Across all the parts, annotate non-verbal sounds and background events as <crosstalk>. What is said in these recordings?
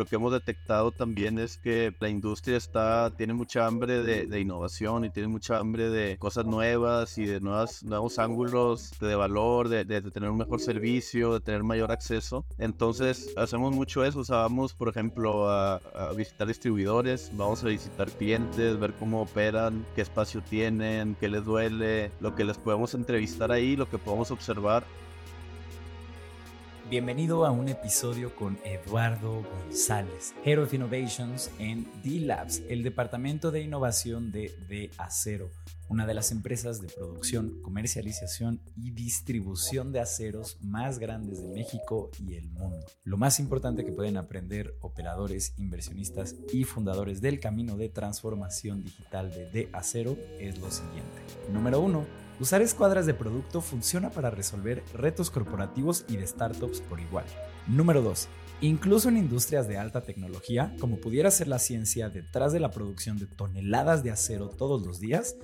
lo que hemos detectado también es que la industria está, tiene mucha hambre de, innovación y tiene mucha hambre de cosas nuevas y de nuevas, nuevos ángulos de valor, de, de, tener un mejor servicio, de tener mayor acceso. Entonces hacemos mucho eso, o sea, vamos por ejemplo a, a visitar distribuidores, vamos a visitar clientes, ver cómo operan, qué espacio tienen, qué les duele, lo que les podemos entrevistar ahí, lo que podemos observar Bienvenido a un episodio con Eduardo González, Head of Innovations en D-Labs, el departamento de innovación de D Acero, una de las empresas de producción, comercialización y distribución de aceros más grandes de México y el mundo. Lo más importante que pueden aprender operadores, inversionistas y fundadores del camino de transformación digital de D Acero es lo siguiente. Número uno Usar escuadras de producto funciona para resolver retos corporativos y de startups por igual. Número 2. Incluso en industrias de alta tecnología, como pudiera ser la ciencia detrás de la producción de toneladas de acero todos los días,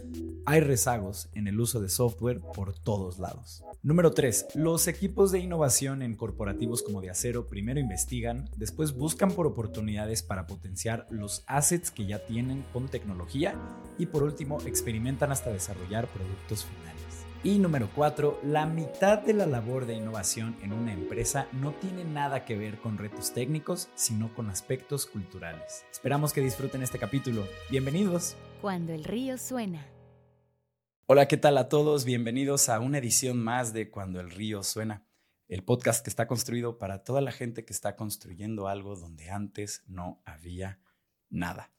hay rezagos en el uso de software por todos lados. Número 3. Los equipos de innovación en corporativos como de acero primero investigan, después buscan por oportunidades para potenciar los assets que ya tienen con tecnología y por último experimentan hasta desarrollar productos finales. Y número 4, la mitad de la labor de innovación en una empresa no tiene nada que ver con retos técnicos, sino con aspectos culturales. Esperamos que disfruten este capítulo. Bienvenidos. Cuando el río suena. Hola, ¿qué tal a todos? Bienvenidos a una edición más de Cuando el río suena, el podcast que está construido para toda la gente que está construyendo algo donde antes no había nada.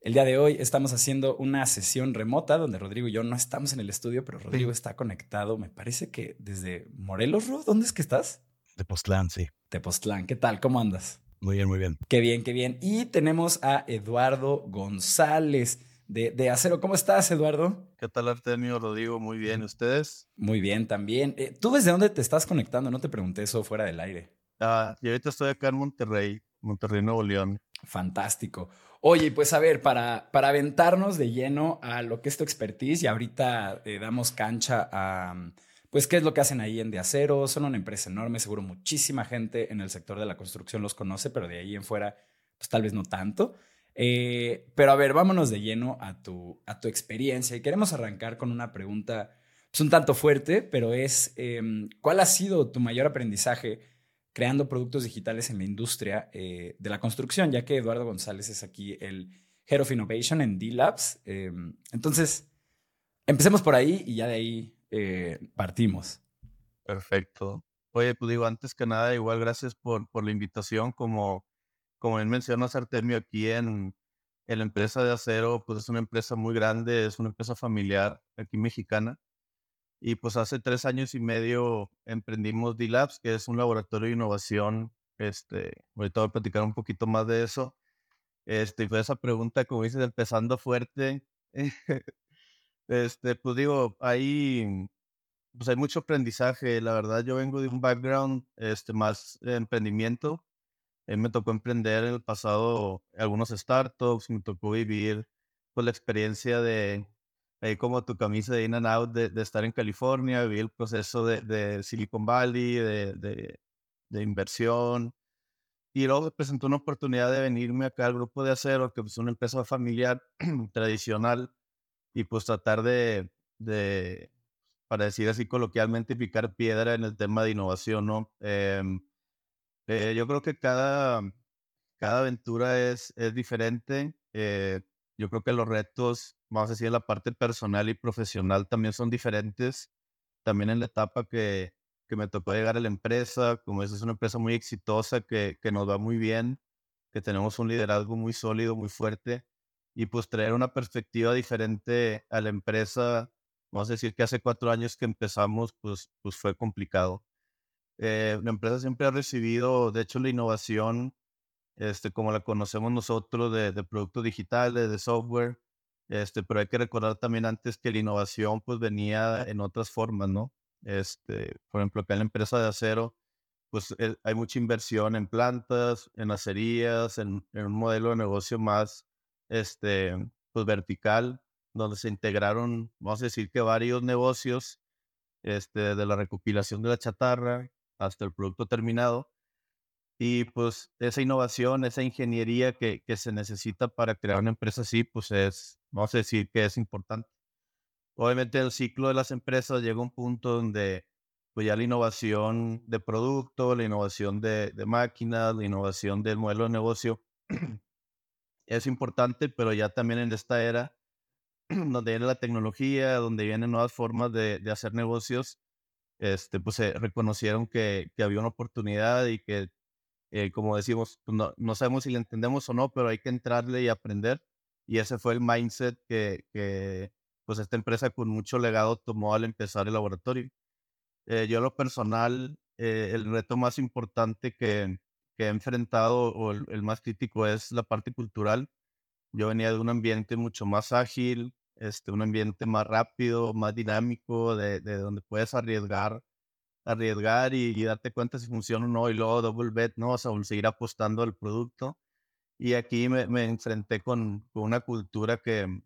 El día de hoy estamos haciendo una sesión remota donde Rodrigo y yo no estamos en el estudio, pero Rodrigo está conectado, me parece que desde Morelos, Ro, ¿dónde es que estás? De Postlán, sí. De Postlán, ¿qué tal? ¿Cómo andas? Muy bien, muy bien. Qué bien, qué bien. Y tenemos a Eduardo González de, Acero. ¿Cómo estás, Eduardo? ¿Qué tal, Artemio? Rodrigo, muy bien. ¿Ustedes? Muy bien, también. Eh, ¿Tú desde dónde te estás conectando? No te pregunté eso fuera del aire. Ah, y ahorita estoy acá en Monterrey, Monterrey, Nuevo León. Fantástico. Oye, pues a ver, para, para aventarnos de lleno a lo que es tu expertise y ahorita eh, damos cancha a, pues, qué es lo que hacen ahí en De Acero. Son una empresa enorme, seguro muchísima gente en el sector de la construcción los conoce, pero de ahí en fuera, pues tal vez no tanto. Eh, pero a ver, vámonos de lleno a tu, a tu experiencia y queremos arrancar con una pregunta pues, un tanto fuerte, pero es, em, ¿cuál ha sido tu mayor aprendizaje creando productos digitales en la industria eh, de la construcción? Ya que Eduardo González es aquí el Head of Innovation en D-Labs. Em, entonces, empecemos por ahí y ya de ahí eh, partimos. Perfecto. Oye, pues digo, antes que nada, igual gracias por, por la invitación. Como como él menciona, Artemio, aquí en, la empresa de acero, pues es una empresa muy grande, es una empresa familiar aquí mexicana. Y pues hace tres años y medio emprendimos D-Labs, que es un laboratorio de innovación. Este, ahorita voy a platicar un poquito más de eso. Este, y fue esa pregunta, como dices, empezando fuerte. <laughs> este, pues digo, ahí pues hay mucho aprendizaje. La verdad, yo vengo de un background este, más de emprendimiento me tocó emprender en el pasado algunos startups, me tocó vivir pues, la experiencia de, ahí como tu camisa de in and out, de, estar en California, vivir el proceso de, Silicon Valley, de, inversión. Y luego me presentó una oportunidad de venirme acá al grupo de acero, que es una empresa familiar <clears throat> tradicional, y pues tratar de, de, para decir así coloquialmente, picar piedra en el tema de innovación, ¿no? Em, eh, yo creo que cada, cada aventura es, es diferente. Eh, yo creo que los retos, vamos a decir, en la parte personal y profesional también son diferentes. También en la etapa que, que me tocó llegar a la empresa, como es, es una empresa muy exitosa, que, que nos va muy bien, que tenemos un liderazgo muy sólido, muy fuerte, y pues traer una perspectiva diferente a la empresa, vamos a decir que hace cuatro años que empezamos, pues, pues fue complicado. Eh, la empresa siempre ha recibido, de hecho, la innovación, este, como la conocemos nosotros, de, productos digitales, de software, este, pero hay que recordar también antes que la innovación pues venía en otras formas, ¿no? Este, por ejemplo, acá en la empresa de acero, pues eh, hay mucha inversión en plantas, en acerías, en, en, un modelo de negocio más, este, pues vertical, donde se integraron, vamos a decir que varios negocios, este, de la recopilación de la chatarra, hasta el producto terminado. Y pues esa innovación, esa ingeniería que, que se necesita para crear una empresa así, pues es, vamos a decir que es importante. Obviamente el ciclo de las empresas llega a un punto donde pues ya la innovación de producto, la innovación de, de máquinas, la innovación del modelo de negocio <clears throat> es importante, pero ya también en esta era <clears throat> donde viene la tecnología, donde vienen nuevas formas de, de hacer negocios, este, pues se reconocieron que, que, había una oportunidad y que, eh, como decimos, pues no, no, sabemos si le entendemos o no, pero hay que entrarle y aprender. Y ese fue el mindset que, que pues esta empresa con mucho legado tomó al empezar el laboratorio. Eh, yo, lo personal, eh, el reto más importante que, que he enfrentado o el, el, más crítico es la parte cultural. Yo venía de un ambiente mucho más ágil, este, un ambiente más rápido, más dinámico, de, de donde puedes arriesgar, arriesgar y, y, darte cuenta si funciona o no, y luego double bet, ¿no? O sea, seguir apostando al producto. Y aquí me, enfrenté con, con, una cultura que,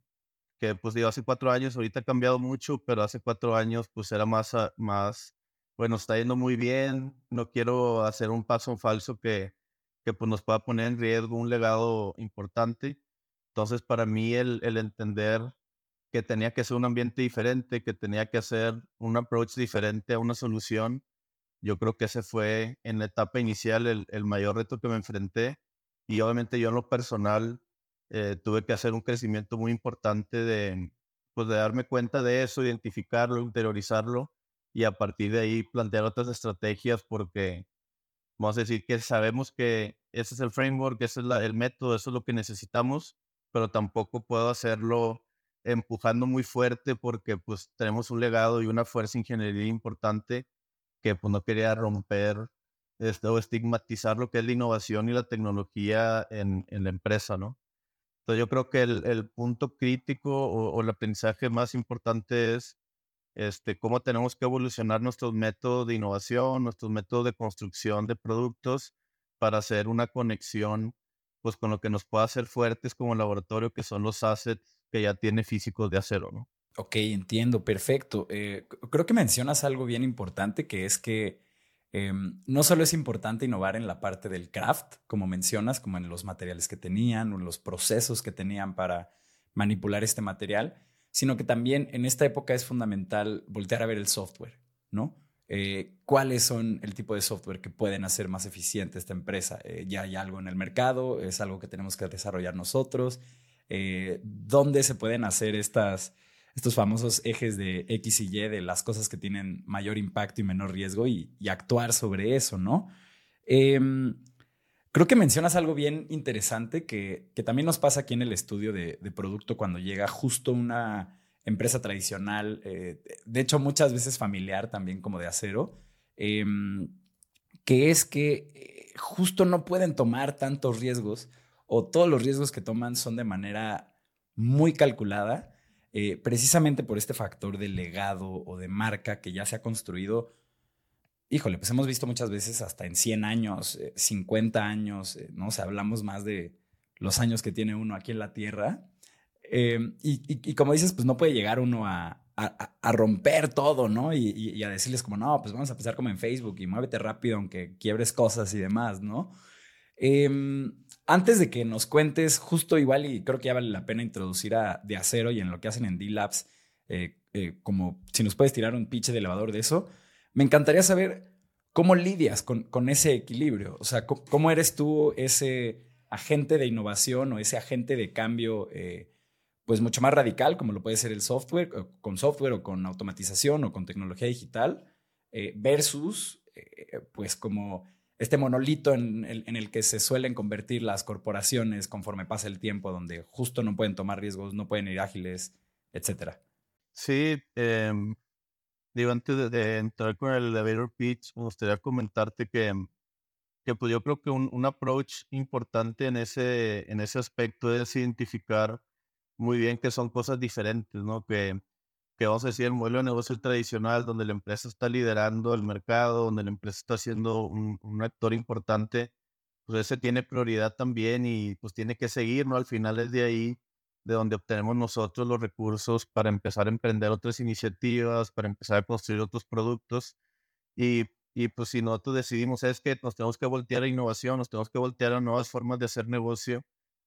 que, pues digo, hace cuatro años, ahorita ha cambiado mucho, pero hace cuatro años, pues era más, más bueno, está yendo muy bien, no quiero hacer un paso falso que, que pues nos pueda poner en riesgo un legado importante. Entonces, para mí, el entender que tenía que ser un ambiente diferente, que tenía que hacer un approach diferente a una solución, yo creo que ese fue en la etapa inicial el, el mayor reto que me enfrenté. Y obviamente yo en lo personal eh, tuve que hacer un crecimiento muy importante de, pues de darme cuenta de eso, identificarlo, interiorizarlo y a partir de ahí plantear otras estrategias porque vamos a decir que sabemos que ese es el framework, ese es la, el método, eso es lo que necesitamos, pero tampoco puedo hacerlo empujando muy fuerte porque pues tenemos un legado y una fuerza ingeniería importante que pues no quería romper este, o estigmatizar lo que es la innovación y la tecnología en, la empresa, ¿no? Entonces yo creo que el, punto crítico o, o el aprendizaje más importante es este, cómo tenemos que evolucionar nuestros métodos de innovación, nuestros métodos de construcción de productos para hacer una conexión pues con lo que nos pueda hacer fuertes como laboratorio, que son los assets que ya tiene físicos de acero, ¿no? Ok, entiendo, perfecto. Eh, creo que mencionas algo bien importante, que es que eh, no solo es importante innovar en la parte del craft, como mencionas, como en los materiales que tenían o en los procesos que tenían para manipular este material, sino que también en esta época es fundamental voltear a ver el software, ¿no? Eh, ¿Cuáles son el tipo de software que pueden hacer más eficiente esta empresa? Eh, ya hay algo en el mercado, es algo que tenemos que desarrollar nosotros. Eh, ¿Dónde se pueden hacer estas, estos famosos ejes de X y Y de las cosas que tienen mayor impacto y menor riesgo y, actuar sobre eso, ¿no? Em, Creo que mencionas algo bien interesante que, que también nos pasa aquí en el estudio de, producto cuando llega justo una empresa tradicional, eh, de hecho muchas veces familiar también como de acero, eh, que es que eh, justo no pueden tomar tantos riesgos o todos los riesgos que toman son de manera muy calculada, eh, precisamente por este factor de legado o de marca que ya se ha construido híjole, pues hemos visto muchas veces hasta en 100 años, 50 eh, años, eh, ¿no? O sea, hablamos más de los años que tiene uno aquí en la Tierra. Eh, y, como dices, pues no puede llegar uno a, a, romper todo, ¿no? Y, y, a decirles como, no, pues vamos a empezar como en Facebook y muévete rápido aunque quiebres cosas y demás, ¿no? Eh, antes de que nos cuentes, justo igual, y creo que ya vale la pena introducir a De Acero y en lo que hacen en D-Labs, eh, como si nos puedes tirar un pitch de elevador de eso, me encantaría saber cómo lidias con, ese equilibrio. O sea, cómo, eres tú ese agente de innovación o ese agente de cambio, eh, pues mucho más radical, como lo puede ser el software, con software o con automatización o con tecnología digital, eh, versus, eh, pues como este monolito en, en, el que se suelen convertir las corporaciones conforme pasa el tiempo, donde justo no pueden tomar riesgos, no pueden ir ágiles, etcétera. Sí, eh, digo, antes de, de, entrar con el elevator pitch, me gustaría comentarte que, que pues yo creo que un, un, approach importante en ese, en ese aspecto es identificar muy bien que son cosas diferentes, ¿no? Que, que vamos a decir el modelo de negocio tradicional, donde la empresa está liderando el mercado, donde la empresa está siendo un, un actor importante, pues ese tiene prioridad también y pues tiene que seguir, ¿no? Al final es de ahí de donde obtenemos nosotros los recursos para empezar a emprender otras iniciativas, para empezar a construir otros productos. Y Y pues si nosotros decidimos, es que nos tenemos que voltear a innovación, nos tenemos que voltear a nuevas formas de hacer negocio,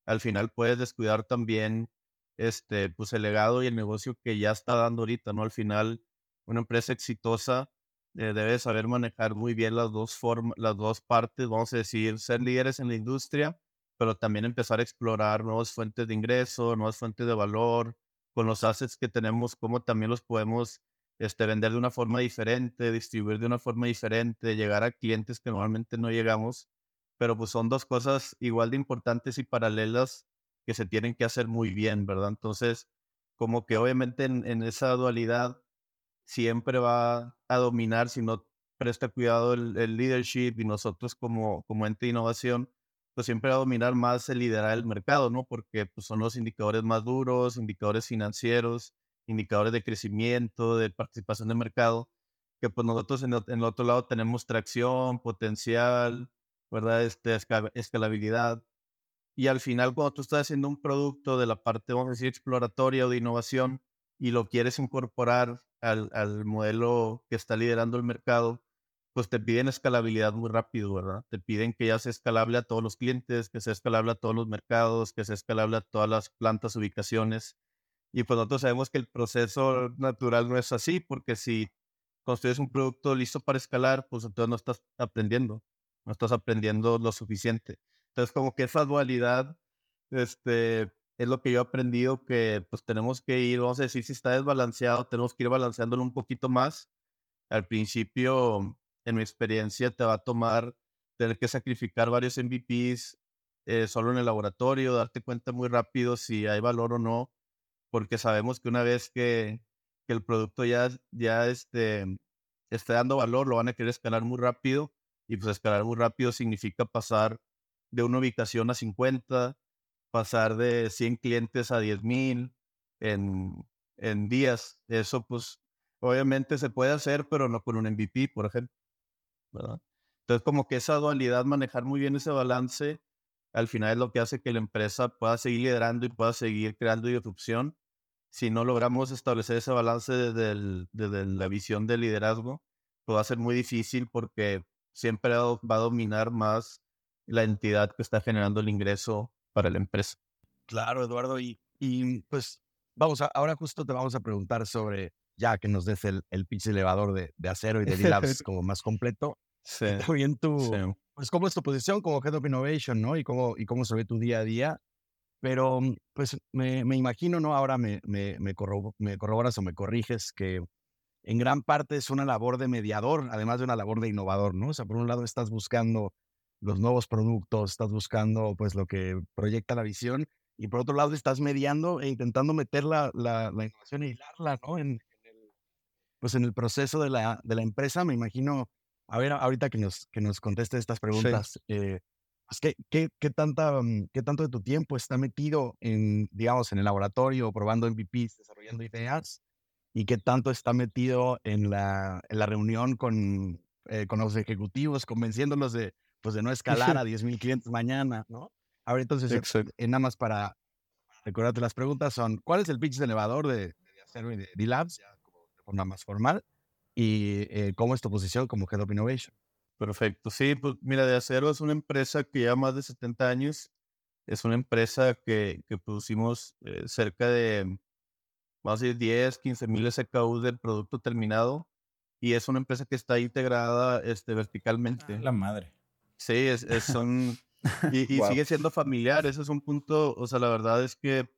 al final puedes descuidar también este, pues el legado y el negocio que ya está dando ahorita, ¿no? Al final, una empresa exitosa eh, debe saber manejar muy bien las dos formas, las dos partes, vamos a decir, ser líderes en la industria, pero también empezar a explorar nuevas fuentes de ingreso, nuevas fuentes de valor, con los assets que tenemos, cómo también los podemos este, vender de una forma diferente, distribuir de una forma diferente, llegar a clientes que normalmente no llegamos, pero pues son dos cosas igual de importantes y paralelas que se tienen que hacer muy bien, ¿verdad? Entonces, como que obviamente en, esa dualidad siempre va a dominar si no presta cuidado el, leadership y nosotros como, como ente de innovación, pues siempre va a dominar más el liderar el mercado, ¿no? Porque pues, son los indicadores más duros, indicadores financieros, indicadores de crecimiento, de participación de mercado, que pues nosotros en el, otro lado tenemos tracción, potencial, ¿verdad? Este, escalabilidad. Y al final, cuando tú estás haciendo un producto de la parte, vamos a decir, exploratoria o de innovación y lo quieres incorporar al, al modelo que está liderando el mercado, pues te piden escalabilidad muy rápido, ¿verdad? Te piden que ya sea escalable a todos los clientes, que sea escalable a todos los mercados, que sea escalable a todas las plantas, ubicaciones. Y pues nosotros sabemos que el proceso natural no es así, porque si construyes un producto listo para escalar, pues entonces no estás aprendiendo, no estás aprendiendo lo suficiente. Entonces, como que esa dualidad, este, es lo que yo he aprendido, que pues tenemos que ir, vamos a decir, si está desbalanceado, tenemos que ir balanceándolo un poquito más. Al principio, en mi experiencia, te va a tomar tener que sacrificar varios MVPs eh, solo en el laboratorio, darte cuenta muy rápido si hay valor o no porque sabemos que una vez que, que el producto ya, ya este, esté dando valor, lo van a querer escalar muy rápido y pues escalar muy rápido significa pasar de una ubicación a 50, pasar de 100 clientes a 10 mil en, en días. Eso pues obviamente se puede hacer, pero no con un MVP, por ejemplo. ¿verdad? Entonces como que esa dualidad, manejar muy bien ese balance, al final es lo que hace que la empresa pueda seguir liderando y pueda seguir creando disrupción si no logramos establecer ese balance desde, la visión del liderazgo, pues va a ser muy difícil porque siempre va a dominar más la entidad que está generando el ingreso para la empresa. Claro, Eduardo. Y, y pues vamos, a, ahora justo te vamos a preguntar sobre, ya que nos des el, el pitch elevador de, de acero y de D-Labs <laughs> como más completo. Sí. Bien tu, pues cómo es tu posición como Head of Innovation, ¿no? Y cómo, y cómo se ve tu día a día pero, pues, me, me imagino, ¿no? Ahora me, me, me, corroboras o me corriges que en gran parte es una labor de mediador, además de una labor de innovador, ¿no? O sea, por un lado estás buscando los nuevos productos, estás buscando, pues, lo que proyecta la visión, y por otro lado estás mediando e intentando meter la, la, la innovación y hilarla, ¿no? En, el, pues, en el proceso de la, de la empresa, me imagino, a ver, ahorita que nos, que nos conteste estas preguntas, eh, pues, ¿qué, qué, tanta, mm, ¿qué tanto de tu tiempo está metido en, digamos, en el laboratorio, probando MVPs, desarrollando ideas? ¿Y qué tanto está metido en la, en la reunión con, eh, con los ejecutivos, convenciéndolos de, pues, de no escalar <laughs> a 10.000 clientes mañana, ¿no? Ahora, entonces, en, nada más para recordarte las preguntas son, ¿cuál es el pitch de elevador de, de Acero y de D-Labs, de forma más formal? ¿Y eh, cómo es tu posición como Head of Innovation? Perfecto. Sí, pues mira, De Acero es una empresa que lleva más de 70 años. Es una empresa que, que producimos eh, cerca de, vamos a decir, 10, 15 mil SKU del producto terminado. Y es una empresa que está integrada este, ah, verticalmente. la madre. Sí, es, son... <laughs> y, sigue siendo familiar. Ese es un punto, o sea, la verdad es que,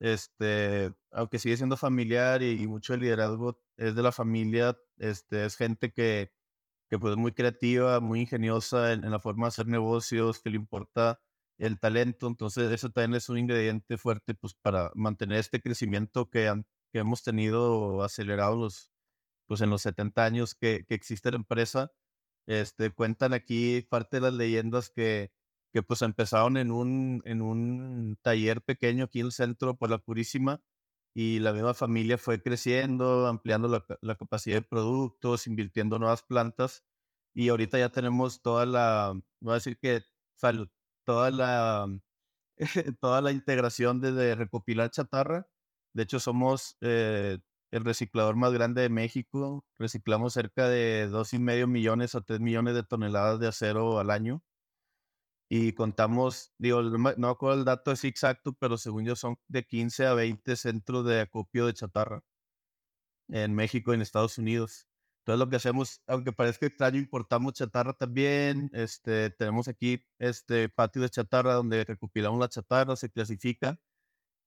este, aunque sigue siendo familiar y, y mucho el liderazgo es de la familia, este, es gente que que pues muy creativa, muy ingeniosa en, la forma de hacer negocios, que le importa el talento, entonces eso también es un ingrediente fuerte pues para mantener este crecimiento que, que hemos tenido acelerado los, pues en los 70 años que, que existe la empresa. Este, cuentan aquí parte de las leyendas que, que pues empezaron en un, en un taller pequeño aquí en el centro por la Purísima y la misma familia fue creciendo, ampliando la, capacidad de productos, invirtiendo nuevas plantas y ahorita ya tenemos toda la, voy a decir que salud, toda la, <laughs> toda la integración desde recopilar chatarra. De hecho, somos, eh, el reciclador más grande de México. Reciclamos cerca de dos y medio millones o tres millones de toneladas de acero al año. Y contamos, digo, no acuerdo el dato es exacto, pero según yo son de 15 a 20 centros de acopio de chatarra en México y en Estados Unidos. Entonces lo que hacemos, aunque parezca extraño, importamos chatarra también. Este, tenemos aquí este patio de chatarra donde recopilamos la chatarra, se clasifica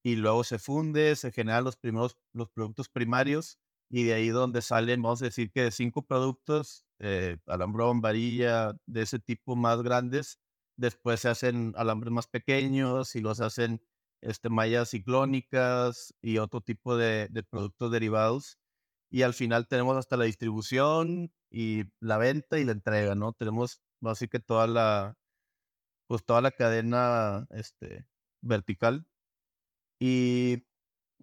y luego se funde, se generan los primeros los productos primarios y de ahí donde salen, vamos a decir que de cinco productos, eh, alambrón, varilla, de ese tipo más grandes, después se hacen alambres más pequeños y los hacen este, mallas ciclónicas y otro tipo de, de productos derivados y al final tenemos hasta la distribución y la venta y la entrega, ¿no? Tenemos así que toda la, pues toda la cadena este, vertical. Y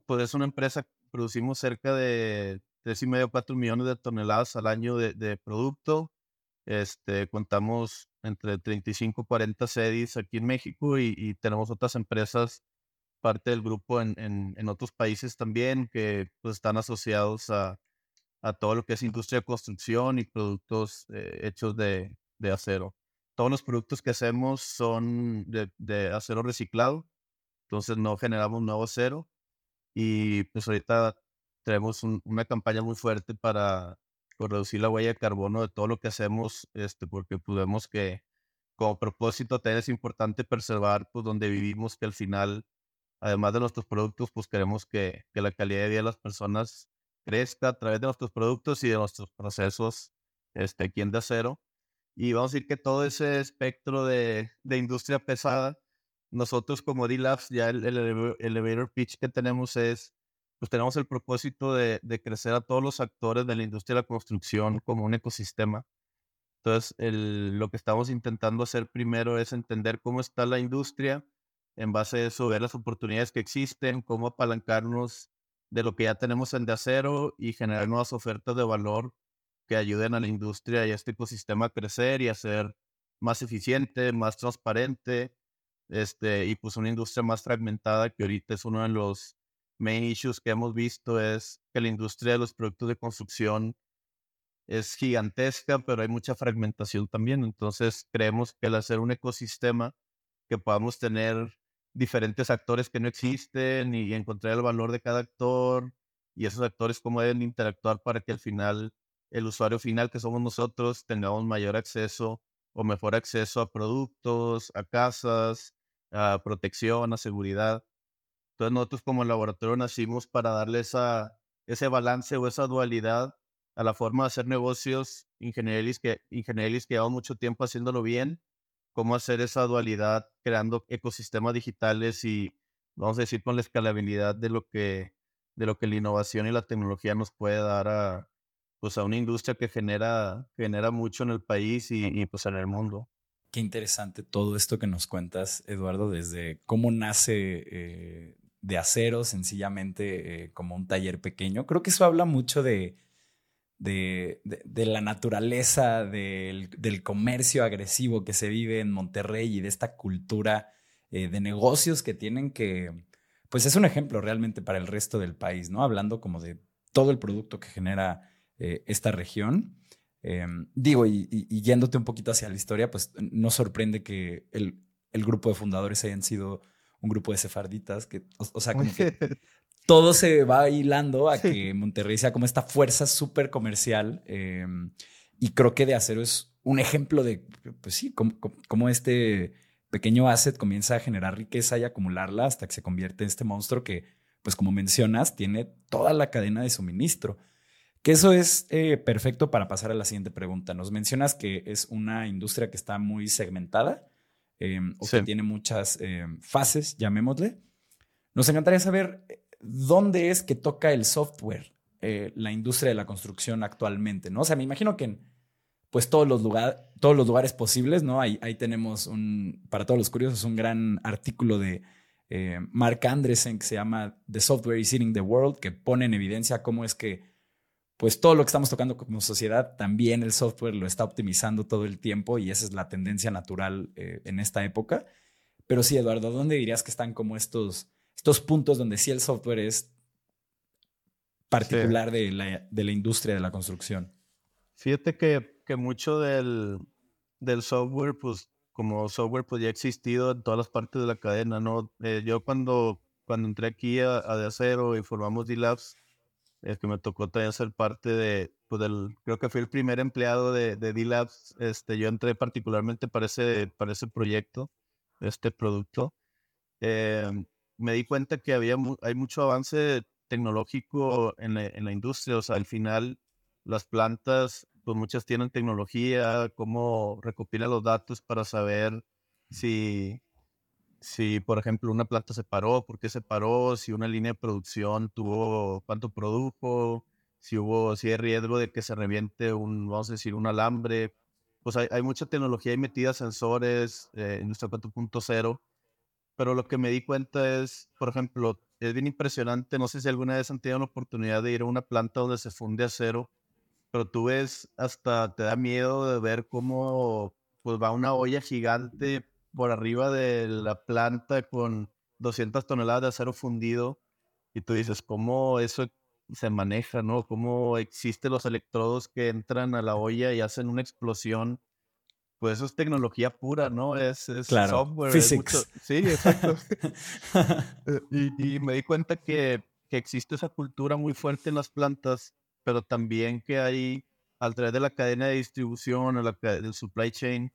pues es una empresa, producimos cerca de tres y medio, cuatro millones de toneladas al año de, de producto. Este, contamos entre 35 y 40 sedes aquí en México y, y tenemos otras empresas parte del grupo en, en, en otros países también que pues, están asociados a, a, todo lo que es industria de construcción y productos eh, hechos de, de, acero. Todos los productos que hacemos son de, de, acero reciclado, entonces no generamos nuevo acero y pues ahorita tenemos un, una campaña muy fuerte para reducir la huella de carbono de todo lo que hacemos, este, porque podemos que como propósito también es importante preservar pues donde vivimos, que al final además de nuestros productos, pues queremos que, que, la calidad de vida de las personas crezca a través de nuestros productos y de nuestros procesos este, aquí en de acero. Y vamos a decir que todo ese espectro de, de industria pesada, nosotros como D-Labs, ya el, el, elevator pitch que tenemos es, pues tenemos el propósito de, de, crecer a todos los actores de la industria de la construcción como un ecosistema. Entonces, el, lo que estamos intentando hacer primero es entender cómo está la industria, en base a eso, ver las oportunidades que existen, cómo apalancarnos de lo que ya tenemos en de acero y generar nuevas ofertas de valor que ayuden a la industria y a este ecosistema a crecer y a ser más eficiente, más transparente, este, y pues una industria más fragmentada que ahorita es uno de los main issues que hemos visto es que la industria de los productos de construcción es gigantesca, pero hay mucha fragmentación también. Entonces creemos que al hacer un ecosistema que podamos tener diferentes actores que no existen y encontrar el valor de cada actor y esos actores cómo deben interactuar para que al final el usuario final que somos nosotros tengamos mayor acceso o mejor acceso a productos, a casas, a protección, a seguridad. Entonces nosotros como laboratorio nacimos para darle esa, ese balance o esa dualidad a la forma de hacer negocios ingenieros que, ingenieros que llevamos mucho tiempo haciéndolo bien cómo hacer esa dualidad creando ecosistemas digitales y, vamos a decir, con la escalabilidad de lo que, de lo que la innovación y la tecnología nos puede dar a, pues, a una industria que genera, genera mucho en el país y, y pues en el mundo. Qué interesante todo esto que nos cuentas, Eduardo, desde cómo nace eh, de acero, sencillamente eh, como un taller pequeño. Creo que eso habla mucho de, de, de, la naturaleza del, del, comercio agresivo que se vive en Monterrey y de esta cultura eh, de negocios que tienen que, pues es un ejemplo realmente para el resto del país, ¿no? Hablando como de todo el producto que genera eh, esta región. Eh, digo, y, y, yéndote un poquito hacia la historia, pues no sorprende que el, el grupo de fundadores hayan sido un grupo de sefarditas, que, o, o sea, como que <laughs> todo se va hilando a que Monterrey sea como esta fuerza súper comercial. Em, y creo que de acero es un ejemplo de, pues sí, cómo, este pequeño asset comienza a generar riqueza y acumularla hasta que se convierte en este monstruo que, pues como mencionas, tiene toda la cadena de suministro. Que eso es eh, perfecto para pasar a la siguiente pregunta. Nos mencionas que es una industria que está muy segmentada em, o que tiene muchas em, fases, llamémosle. Nos encantaría saber ¿dónde es que toca el software eh, la industria de la construcción actualmente? ¿no? O sea, me imagino que en pues, todos, los todos los lugares posibles, ¿no? Ahí, ahí, tenemos un, para todos los curiosos, un gran artículo de eh, Mark Andresen que se llama The Software is Eating the World, que pone en evidencia cómo es que pues todo lo que estamos tocando como sociedad, también el software lo está optimizando todo el tiempo y esa es la tendencia natural eh, en esta época. Pero sí, Eduardo, ¿dónde dirías que están como estos estos puntos donde sí el software es particular de, la, de, la, industria de la construcción. Fíjate que, que mucho del, del, software, pues como software, pues ya ha existido en todas las partes de la cadena, ¿no? Eh, yo cuando, cuando entré aquí a, a De Acero y formamos D-Labs, es que me tocó también ser parte de, pues del, creo que fui el primer empleado de, de D-Labs, este, yo entré particularmente para ese, para ese proyecto, este producto. Eh, me di cuenta que había hay mucho avance tecnológico en la, en la, industria, o sea, al final las plantas, pues muchas tienen tecnología, cómo recopilan los datos para saber si, si, por ejemplo, una planta se paró, por qué se paró, si una línea de producción tuvo, cuánto produjo, si hubo, si hay riesgo de que se reviente un, vamos a decir, un alambre. Pues hay, hay mucha tecnología ahí metida, sensores, eh, industria 4.0, pero lo que me di cuenta es, por ejemplo, es bien impresionante, no sé si alguna vez han tenido la oportunidad de ir a una planta donde se funde acero, pero tú ves, hasta te da miedo de ver cómo pues va una olla gigante por arriba de la planta con 200 toneladas de acero fundido y tú dices, ¿cómo eso se maneja, no? ¿Cómo existen los electrodos que entran a la olla y hacen una explosión? Pues eso es tecnología pura, ¿no? Es, es software. Physics. Sí, exacto. <laughs> Eh, y, y, me di cuenta que, que existe esa cultura muy fuerte en las plantas, pero también que hay, al través de la cadena de distribución, o la, del supply chain,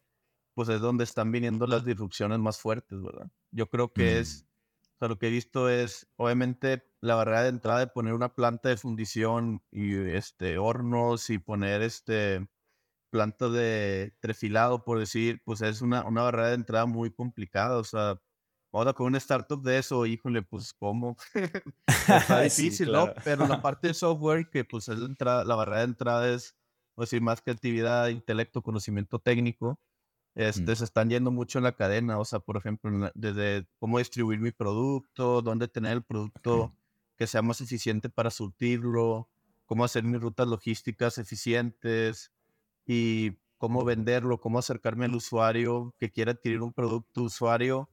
pues es donde están viniendo las disrupciones más fuertes, ¿verdad? Yo creo que es, o sea, lo que he visto es, obviamente, la barrera de entrada de poner una planta de fundición y este, hornos y poner este, plantas de trefilado, por decir, pues es una, una barrera de entrada muy complicada, o sea, ahora con una startup de eso, híjole, pues cómo, <laughs> <laughs> está difícil, ¿no? Pero la <laughs> parte de software, que pues es la, entrada, la barrera de entrada es, decir, más creatividad, intelecto, conocimiento técnico, este, se están yendo mucho en la cadena, o sea, por ejemplo, desde cómo distribuir mi producto, dónde tener el producto que sea más eficiente para surtirlo, cómo hacer mis rutas logísticas eficientes y cómo venderlo, cómo acercarme al usuario que quiera adquirir un producto usuario,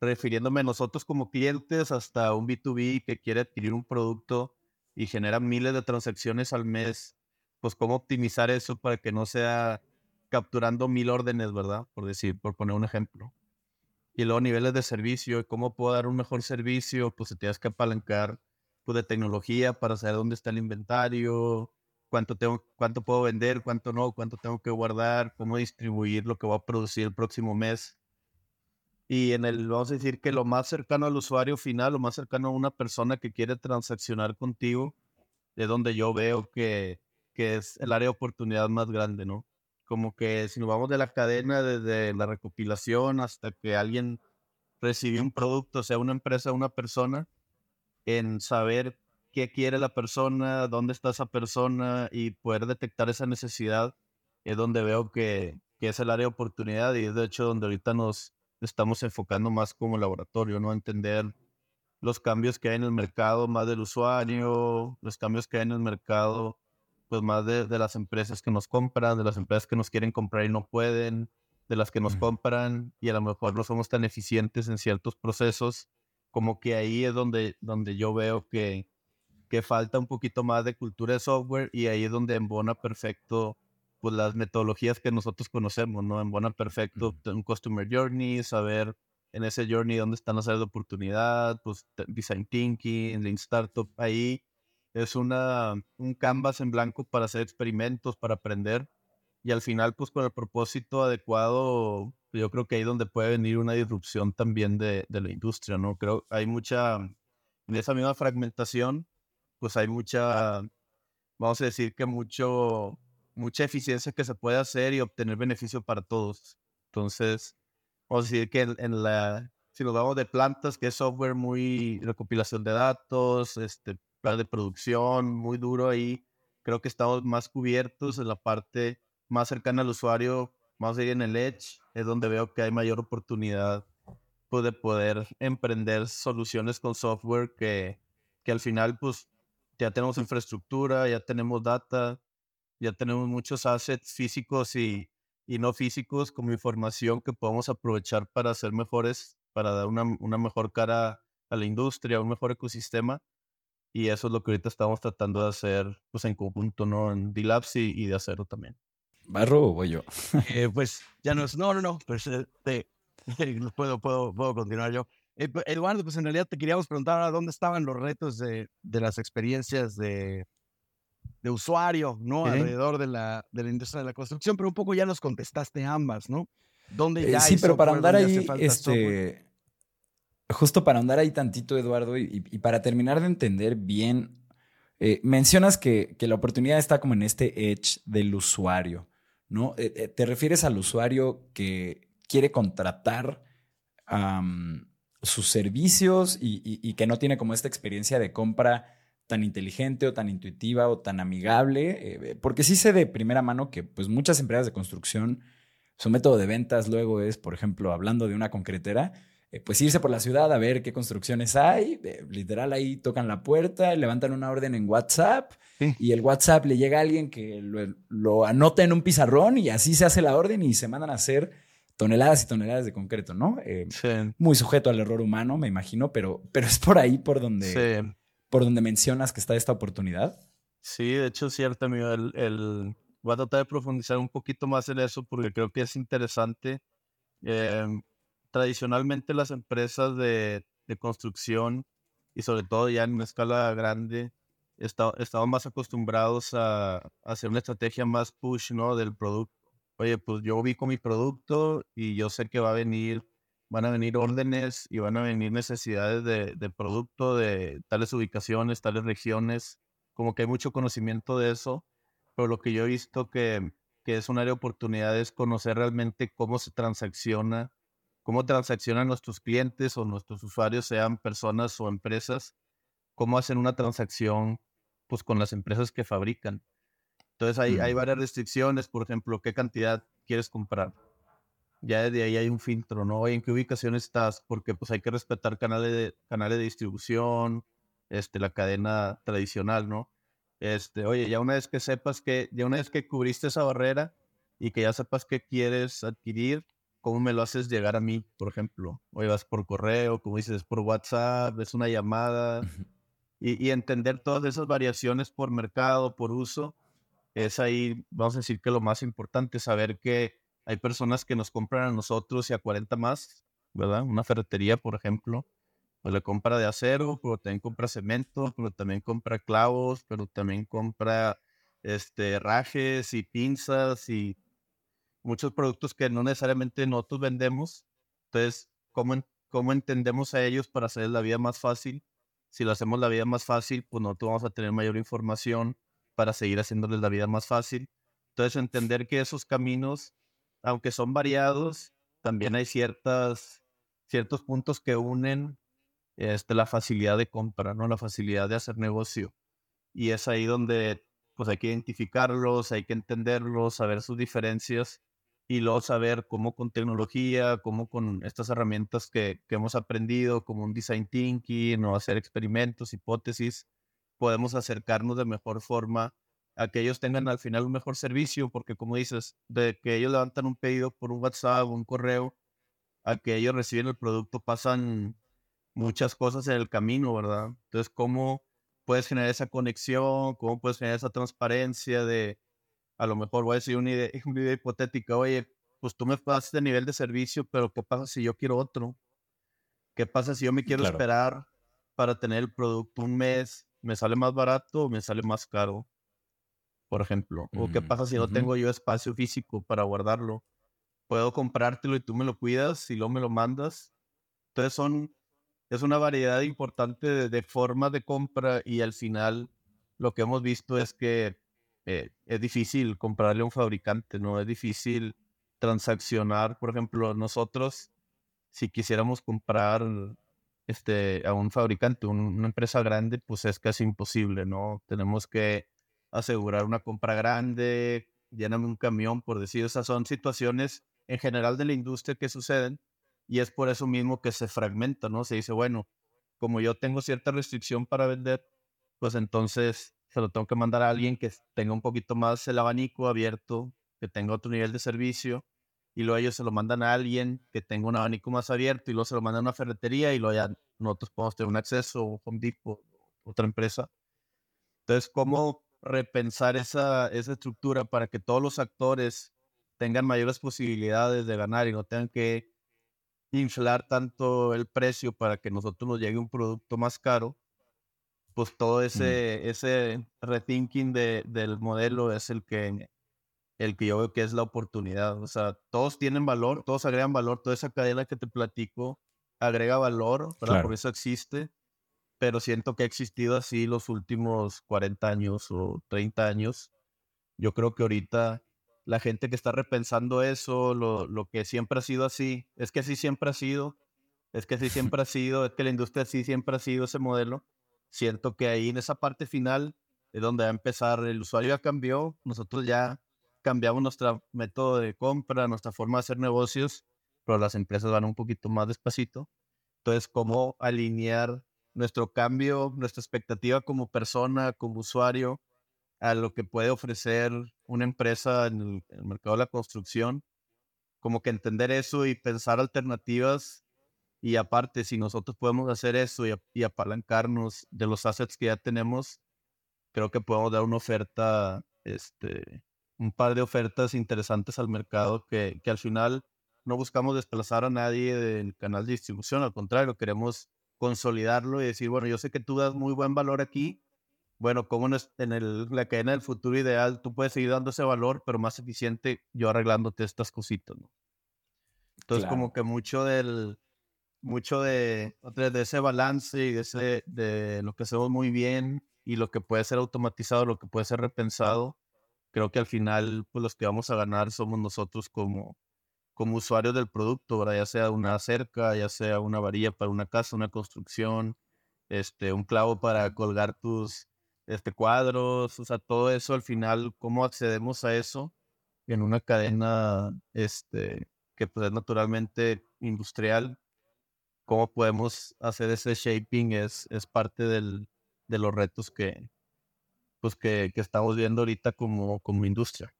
refiriéndome a nosotros como clientes hasta un B2B que quiere adquirir un producto y genera miles de transacciones al mes, pues cómo optimizar eso para que no sea capturando mil órdenes, ¿verdad? Por decir, por poner un ejemplo. Y luego niveles de servicio, cómo puedo dar un mejor servicio, pues se tienes que apalancar pues, de tecnología para saber dónde está el inventario, cuánto, tengo, cuánto puedo vender, cuánto no, cuánto tengo que guardar, cómo distribuir lo que voy a producir el próximo mes. Y en el, vamos a decir que lo más cercano al usuario final, lo más cercano a una persona que quiere transaccionar contigo, es donde yo veo que, que es el área de oportunidad más grande, ¿no? Como que si nos vamos de la cadena desde la recopilación hasta que alguien recibe un producto, sea una empresa una persona, en saber qué quiere la persona, dónde está esa persona y poder detectar esa necesidad, es donde veo que, que es el área de oportunidad y es de hecho donde ahorita nos estamos enfocando más como laboratorio, ¿no? Entender los cambios que hay en el mercado, más del usuario, los cambios que hay en el mercado pues más de, de, las empresas que nos compran, de las empresas que nos quieren comprar y no pueden, de las que nos compran y a lo mejor no somos tan eficientes en ciertos procesos, como que ahí es donde, donde yo veo que, que falta un poquito más de cultura de software y ahí es donde embona perfecto pues las metodologías que nosotros conocemos, ¿no? Embona perfecto un customer journey, saber en ese journey dónde están las áreas de oportunidad, pues design thinking, lean startup, ahí es una, un canvas en blanco para hacer experimentos, para aprender. Y al final, pues con el propósito adecuado, yo creo que ahí donde puede venir una disrupción también de, de la industria, ¿no? Creo hay mucha, en esa misma fragmentación, pues hay mucha, vamos a decir que mucho, mucha eficiencia que se puede hacer y obtener beneficio para todos. Entonces, vamos a decir que en, en la, si nos vamos de plantas, que es software muy recopilación de datos, este, plan de producción, muy duro ahí. Creo que estamos más cubiertos en la parte más cercana al usuario, más ahí en el Edge, es donde veo que hay mayor oportunidad pues, de poder emprender soluciones con software que, que al final pues ya tenemos infraestructura, ya tenemos data, ya tenemos muchos assets físicos y, y no físicos como información que podemos aprovechar para ser mejores, para dar una, una mejor cara a la industria, un mejor ecosistema Y eso es lo que ahorita estamos tratando de hacer pues en conjunto, ¿no? En D-Labs y, de hacerlo también. ¿Barro o voy yo? Eh, <laughs> pues ya no es, no, no, no, pues eh, <laughs> puedo, puedo, puedo continuar yo. Eh, pues, Eduardo, pues en realidad te queríamos preguntar dónde estaban los retos de, de las experiencias de, de usuario, ¿no? Alrededor de la, de la industria de la construcción, pero un poco ya nos contestaste ambas, ¿no? ¿Dónde ya Sí, pero para andar ahí, este, justo para andar ahí tantito, Eduardo, y, para terminar de entender bien, eh, mencionas que, la oportunidad está como en este edge del usuario, ¿no? Eh, eh, ¿Te refieres al usuario que quiere contratar sus servicios y, que no tiene como esta experiencia de compra tan inteligente o tan intuitiva o tan amigable? porque sí sé de primera mano que pues muchas empresas de construcción, su método de ventas luego es, por ejemplo, hablando de una concretera, eh, pues irse por la ciudad a ver qué construcciones hay. Eh, literal, ahí tocan la puerta, levantan una orden en WhatsApp y el WhatsApp le llega a alguien que lo, anota en un pizarrón y así se hace la orden y se mandan a hacer toneladas y toneladas de concreto, ¿no? Eh, muy sujeto al error humano, me imagino, pero, pero es por ahí por donde, por donde mencionas que está esta oportunidad. Sí, de hecho es cierto, amigo. El, el, voy a tratar de profundizar un poquito más en eso porque creo que es interesante. Eh, tradicionalmente las empresas de, construcción y sobre todo ya en una escala grande estaban más acostumbrados a, hacer una estrategia más push ¿no? del producto. Oye, pues yo ubico mi producto y yo sé que va a venir, van a venir órdenes y van a venir necesidades de, de producto de tales ubicaciones, tales regiones. Como que hay mucho conocimiento de eso, pero lo que yo he visto que, que es un área de oportunidad es conocer realmente cómo se transacciona cómo transaccionan nuestros clientes o nuestros usuarios, sean personas o empresas, cómo hacen una transacción pues, con las empresas que fabrican. Entonces hay, hay varias restricciones, por ejemplo, qué cantidad quieres comprar. Ya desde ahí hay un filtro, ¿no? ¿En qué ubicación estás? Porque pues hay que respetar canales de, canales de distribución, este, la cadena tradicional, ¿no? Este, oye, ya una vez que sepas que, ya una vez que cubriste esa barrera y que ya sepas qué quieres adquirir, cómo me lo haces llegar a mí, por ejemplo. Oye, vas por correo, como dices, por WhatsApp, es una llamada. y, entender todas esas variaciones por mercado, por uso, es ahí, vamos a decir que lo más importante, saber que hay personas que nos compran a nosotros y a 40 más, ¿verdad? Una ferretería, por ejemplo, pues le compra de acero, pero también compra cemento, pero también compra clavos, pero también compra este, rajes y pinzas y muchos productos que no necesariamente nosotros vendemos. Entonces, ¿cómo, ¿cómo entendemos a ellos para hacer la vida más fácil? Si lo hacemos la vida más fácil, pues nosotros vamos a tener mayor información para seguir haciéndoles la vida más fácil. Entonces, entender que esos caminos, aunque son variados, también hay ciertas, ciertos puntos que unen este, la facilidad de compra, ¿no? La facilidad de hacer negocio. Y es ahí donde pues hay que identificarlos, hay que entenderlos, saber sus diferencias y luego saber cómo con tecnología, cómo con estas herramientas que, que, hemos aprendido, como un design thinking o hacer experimentos, hipótesis, podemos acercarnos de mejor forma a que ellos tengan al final un mejor servicio, porque como dices, de que ellos levantan un pedido por un WhatsApp un correo, a que ellos reciben el producto pasan muchas cosas en el camino, ¿verdad? Entonces, ¿cómo puedes generar esa conexión? ¿Cómo puedes generar esa transparencia de a lo mejor voy a decir una idea, <laughs> una idea hipotética, oye, pues tú me pasas este nivel de servicio, pero ¿qué pasa si yo quiero otro? ¿Qué pasa si yo me quiero esperar para tener el producto un mes? ¿Me sale más barato o me sale más caro? Por ejemplo. ¿O qué pasa si no tengo yo espacio físico para guardarlo? Puedo comprártelo y tú me lo cuidas y luego me lo mandas. Entonces son, es una variedad importante de, de formas de compra y al final lo que hemos visto es que eh, es difícil comprarle a un fabricante, ¿no? Es difícil transaccionar, por ejemplo, nosotros, si quisiéramos comprar este, a un fabricante, una empresa grande, pues es casi imposible, ¿no? Tenemos que asegurar una compra grande, lléname un camión, por decir, esas son situaciones en general de la industria que suceden y es por eso mismo que se fragmenta, ¿no? Se dice, bueno, como yo tengo cierta restricción para vender, pues entonces se lo tengo que mandar a alguien que tenga un poquito más el abanico abierto, que tenga otro nivel de servicio, y luego ellos se lo mandan a alguien que tenga un abanico más abierto, y luego se lo mandan a una ferretería, y luego ya nosotros podemos tener un acceso, un Home Depot, otra empresa. Entonces, ¿cómo repensar esa, esa estructura para que todos los actores tengan mayores posibilidades de ganar y no tengan que inflar tanto el precio para que nosotros nos llegue un producto más caro? Pues todo Mm. ese, ese rethinking de, del modelo es el que, el que yo veo que es la oportunidad. O sea, todos tienen valor, todos agregan valor, toda esa cadena que te platico agrega valor. Claro. Por eso existe, pero siento que ha existido así los últimos 40 años o 30 años. Yo creo que ahorita la gente que está repensando eso, lo, lo que siempre ha sido así, es que así siempre ha sido, es que así <laughs> siempre ha sido, es que la industria así siempre ha sido ese modelo. Siento que ahí en esa parte final es donde va a empezar, el usuario ya cambió, nosotros ya cambiamos nuestro método de compra, nuestra forma de hacer negocios, pero las empresas van un poquito más despacito. Entonces, ¿cómo alinear nuestro cambio, nuestra expectativa como persona, como usuario, a lo que puede ofrecer una empresa en el, en el mercado de la construcción? Como que entender eso y pensar alternativas. Y aparte, si nosotros podemos hacer eso y, y apalancarnos de los assets que ya tenemos, creo que podemos dar una oferta, este, un par de ofertas interesantes al mercado que, que al final no buscamos desplazar a nadie del canal de distribución, al contrario, queremos consolidarlo y decir, bueno, yo sé que tú das muy buen valor aquí, bueno, como en el- la cadena del futuro ideal tú puedes seguir dando ese valor, pero más eficiente yo arreglándote estas cositas, ¿no? Entonces, Claro. como que mucho del, mucho de, otra vez, de ese balance y de, ese, de lo que hacemos muy bien y lo que puede ser automatizado, lo que puede ser repensado, creo que al final, pues los que vamos a ganar somos nosotros como, como usuarios del producto, ¿verdad? Ya sea una cerca, ya sea una varilla para una casa, una construcción, este, un clavo para colgar tus este, cuadros, o sea, todo eso al final, cómo accedemos a eso en una cadena este, que pues es naturalmente industrial, cómo podemos hacer ese shaping es, es parte del, de los retos que, pues que, que estamos viendo ahorita como, como industria.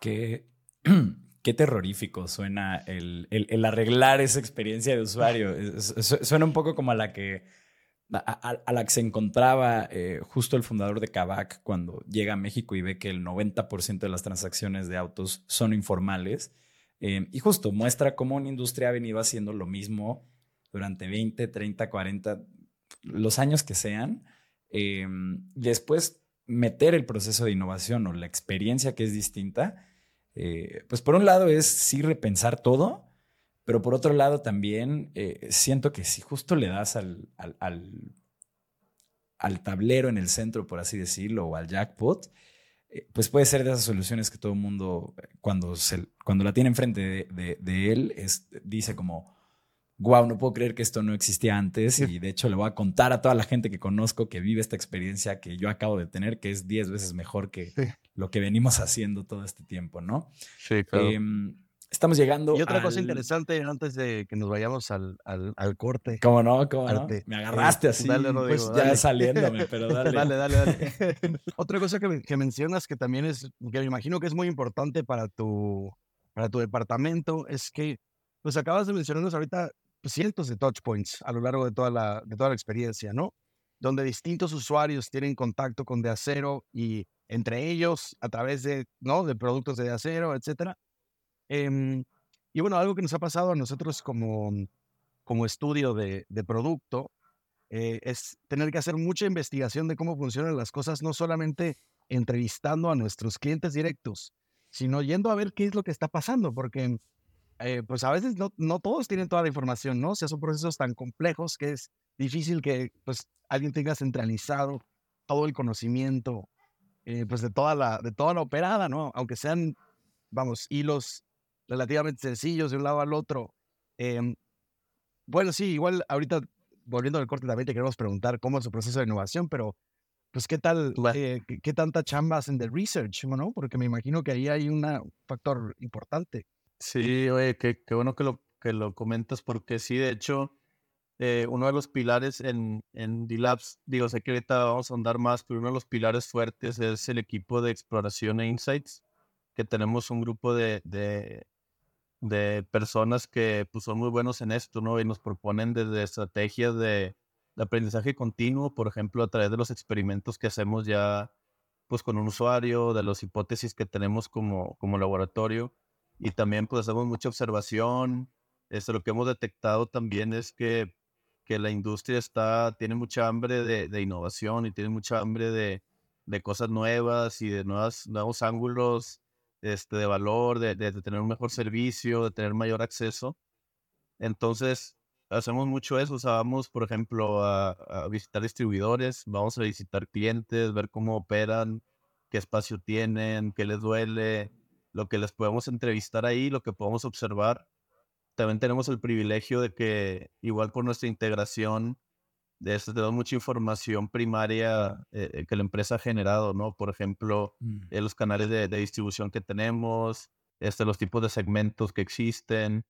Qué, <clears throat> qué terrorífico suena el, el- arreglar esa experiencia de usuario. Suena un poco como a la que, a la que se encontraba eh, justo el fundador de Kavak cuando llega a México y ve que el 90% de las transacciones de autos son informales. Eh, y justo muestra cómo una industria ha venido haciendo lo mismo durante 20, 30, 40, los años que sean. Y después meter el proceso de innovación o la experiencia que es distinta, eh, pues por un lado es sí repensar todo, pero por otro lado también eh, siento que si justo le das al, al, al- tablero en el centro, por así decirlo, o al jackpot, eh, pues puede ser de esas soluciones que todo el mundo, cuando, se, cuando la tiene enfrente de, de- de él, es, dice como, wow, no puedo creer que esto no existía antes y de hecho le voy a contar a toda la gente que conozco que vive esta experiencia que yo acabo de tener, que es 10 veces mejor que Sí. lo que venimos haciendo todo este tiempo, ¿no? Sí, Em, estamos llegando Y otra cosa interesante antes de que nos vayamos al, al, al corte. ¿Cómo no? ¿Cómo no? Me agarraste Eh, así, dale, Rodrigo, pues ya dale. saliéndome, pero <laughs> dale. dale, dale, dale. <laughs> Otra cosa que, men- que mencionas que también es, que me imagino que es muy importante para tu, para tu departamento, es que, pues acabas de mencionarnos ahorita cientos de touch points a lo largo de toda la, de toda la experiencia, ¿no? Donde distintos usuarios tienen contacto con de acero y entre ellos a través de, ¿no? De productos de acero, etcétera. Em, y bueno, algo que nos ha pasado a nosotros como, como estudio de, de producto eh, es tener que hacer mucha investigación de cómo funcionan las cosas, no solamente entrevistando a nuestros clientes directos, sino yendo a ver qué es lo que está pasando, porque eh, pues a veces no, no todos tienen toda la información, ¿no? O sea, son procesos tan complejos que es difícil que pues alguien tenga centralizado todo el conocimiento eh, pues de toda la de toda la operada, ¿no? Aunque sean, vamos, hilos relativamente sencillos de un lado al otro. Em, bueno, sí, igual ahorita volviendo al corte también te queremos preguntar cómo es su proceso de innovación, pero pues qué tal, eh, qué, qué tanta chamba hacen de research, ¿no? Porque me imagino que ahí hay un factor importante. Sí, oye, qué, qué bueno que lo, que lo comentas, porque sí, de hecho, eh, uno de los pilares en, en D-Labs, digo, sé que ahorita vamos a andar más, pero uno de los pilares fuertes es el equipo de exploración e insights, que tenemos un grupo de, de, de personas que pues, son muy buenos en esto, ¿no? Y nos proponen desde estrategias de, aprendizaje continuo, por ejemplo, a través de los experimentos que hacemos ya pues con un usuario, de las hipótesis que tenemos como, como laboratorio y también pues hacemos mucha observación. Este, lo que hemos detectado también es que, que la industria está, tiene mucha hambre de, de innovación y tiene mucha hambre de, de, cosas nuevas y de nuevas, nuevos ángulos este, de valor, de, de, tener un mejor servicio, de tener mayor acceso. Entonces, hacemos mucho eso. O sea, vamos, por ejemplo, a, a, visitar distribuidores, vamos a visitar clientes, ver cómo operan, qué espacio tienen, qué les duele, lo que les podemos entrevistar ahí, lo que podemos observar. También tenemos el privilegio de que, igual por nuestra integración, de esto tenemos mucha información primaria eh, que la empresa ha generado, ¿no? Por ejemplo, mm. en los canales de, de, distribución que tenemos, este, los tipos de segmentos que existen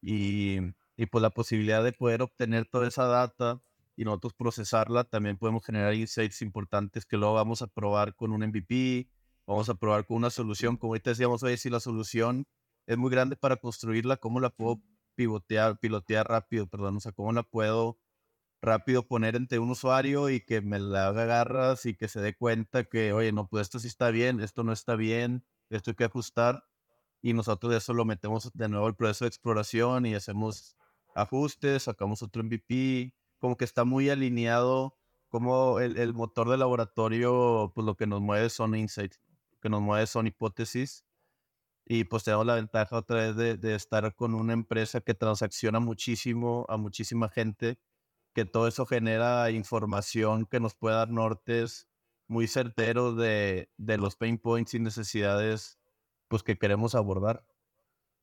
y y pues la posibilidad de poder obtener toda esa data y nosotros procesarla, también podemos generar insights importantes que luego vamos a probar con un MVP, vamos a probar con una solución, como ahorita decíamos, oye, si la solución es muy grande para construirla, ¿cómo la puedo pivotear, pilotear rápido, perdón, o sea, cómo la puedo rápido poner entre un usuario y que me la haga garras y que se dé cuenta que, oye, no, pues esto sí está bien, esto no está bien, esto hay que ajustar. Y nosotros de eso lo metemos de nuevo al proceso de exploración y hacemos ajustes, sacamos otro MVP, como que está muy alineado, como el, el, motor del laboratorio, pues lo que nos mueve son insights, que nos mueve son hipótesis. Y pues tenemos la ventaja otra vez de, estar con una empresa que transacciona muchísimo a muchísima gente, que todo eso genera información que nos puede dar nortes muy certeros de, de los pain points y necesidades pues que queremos abordar.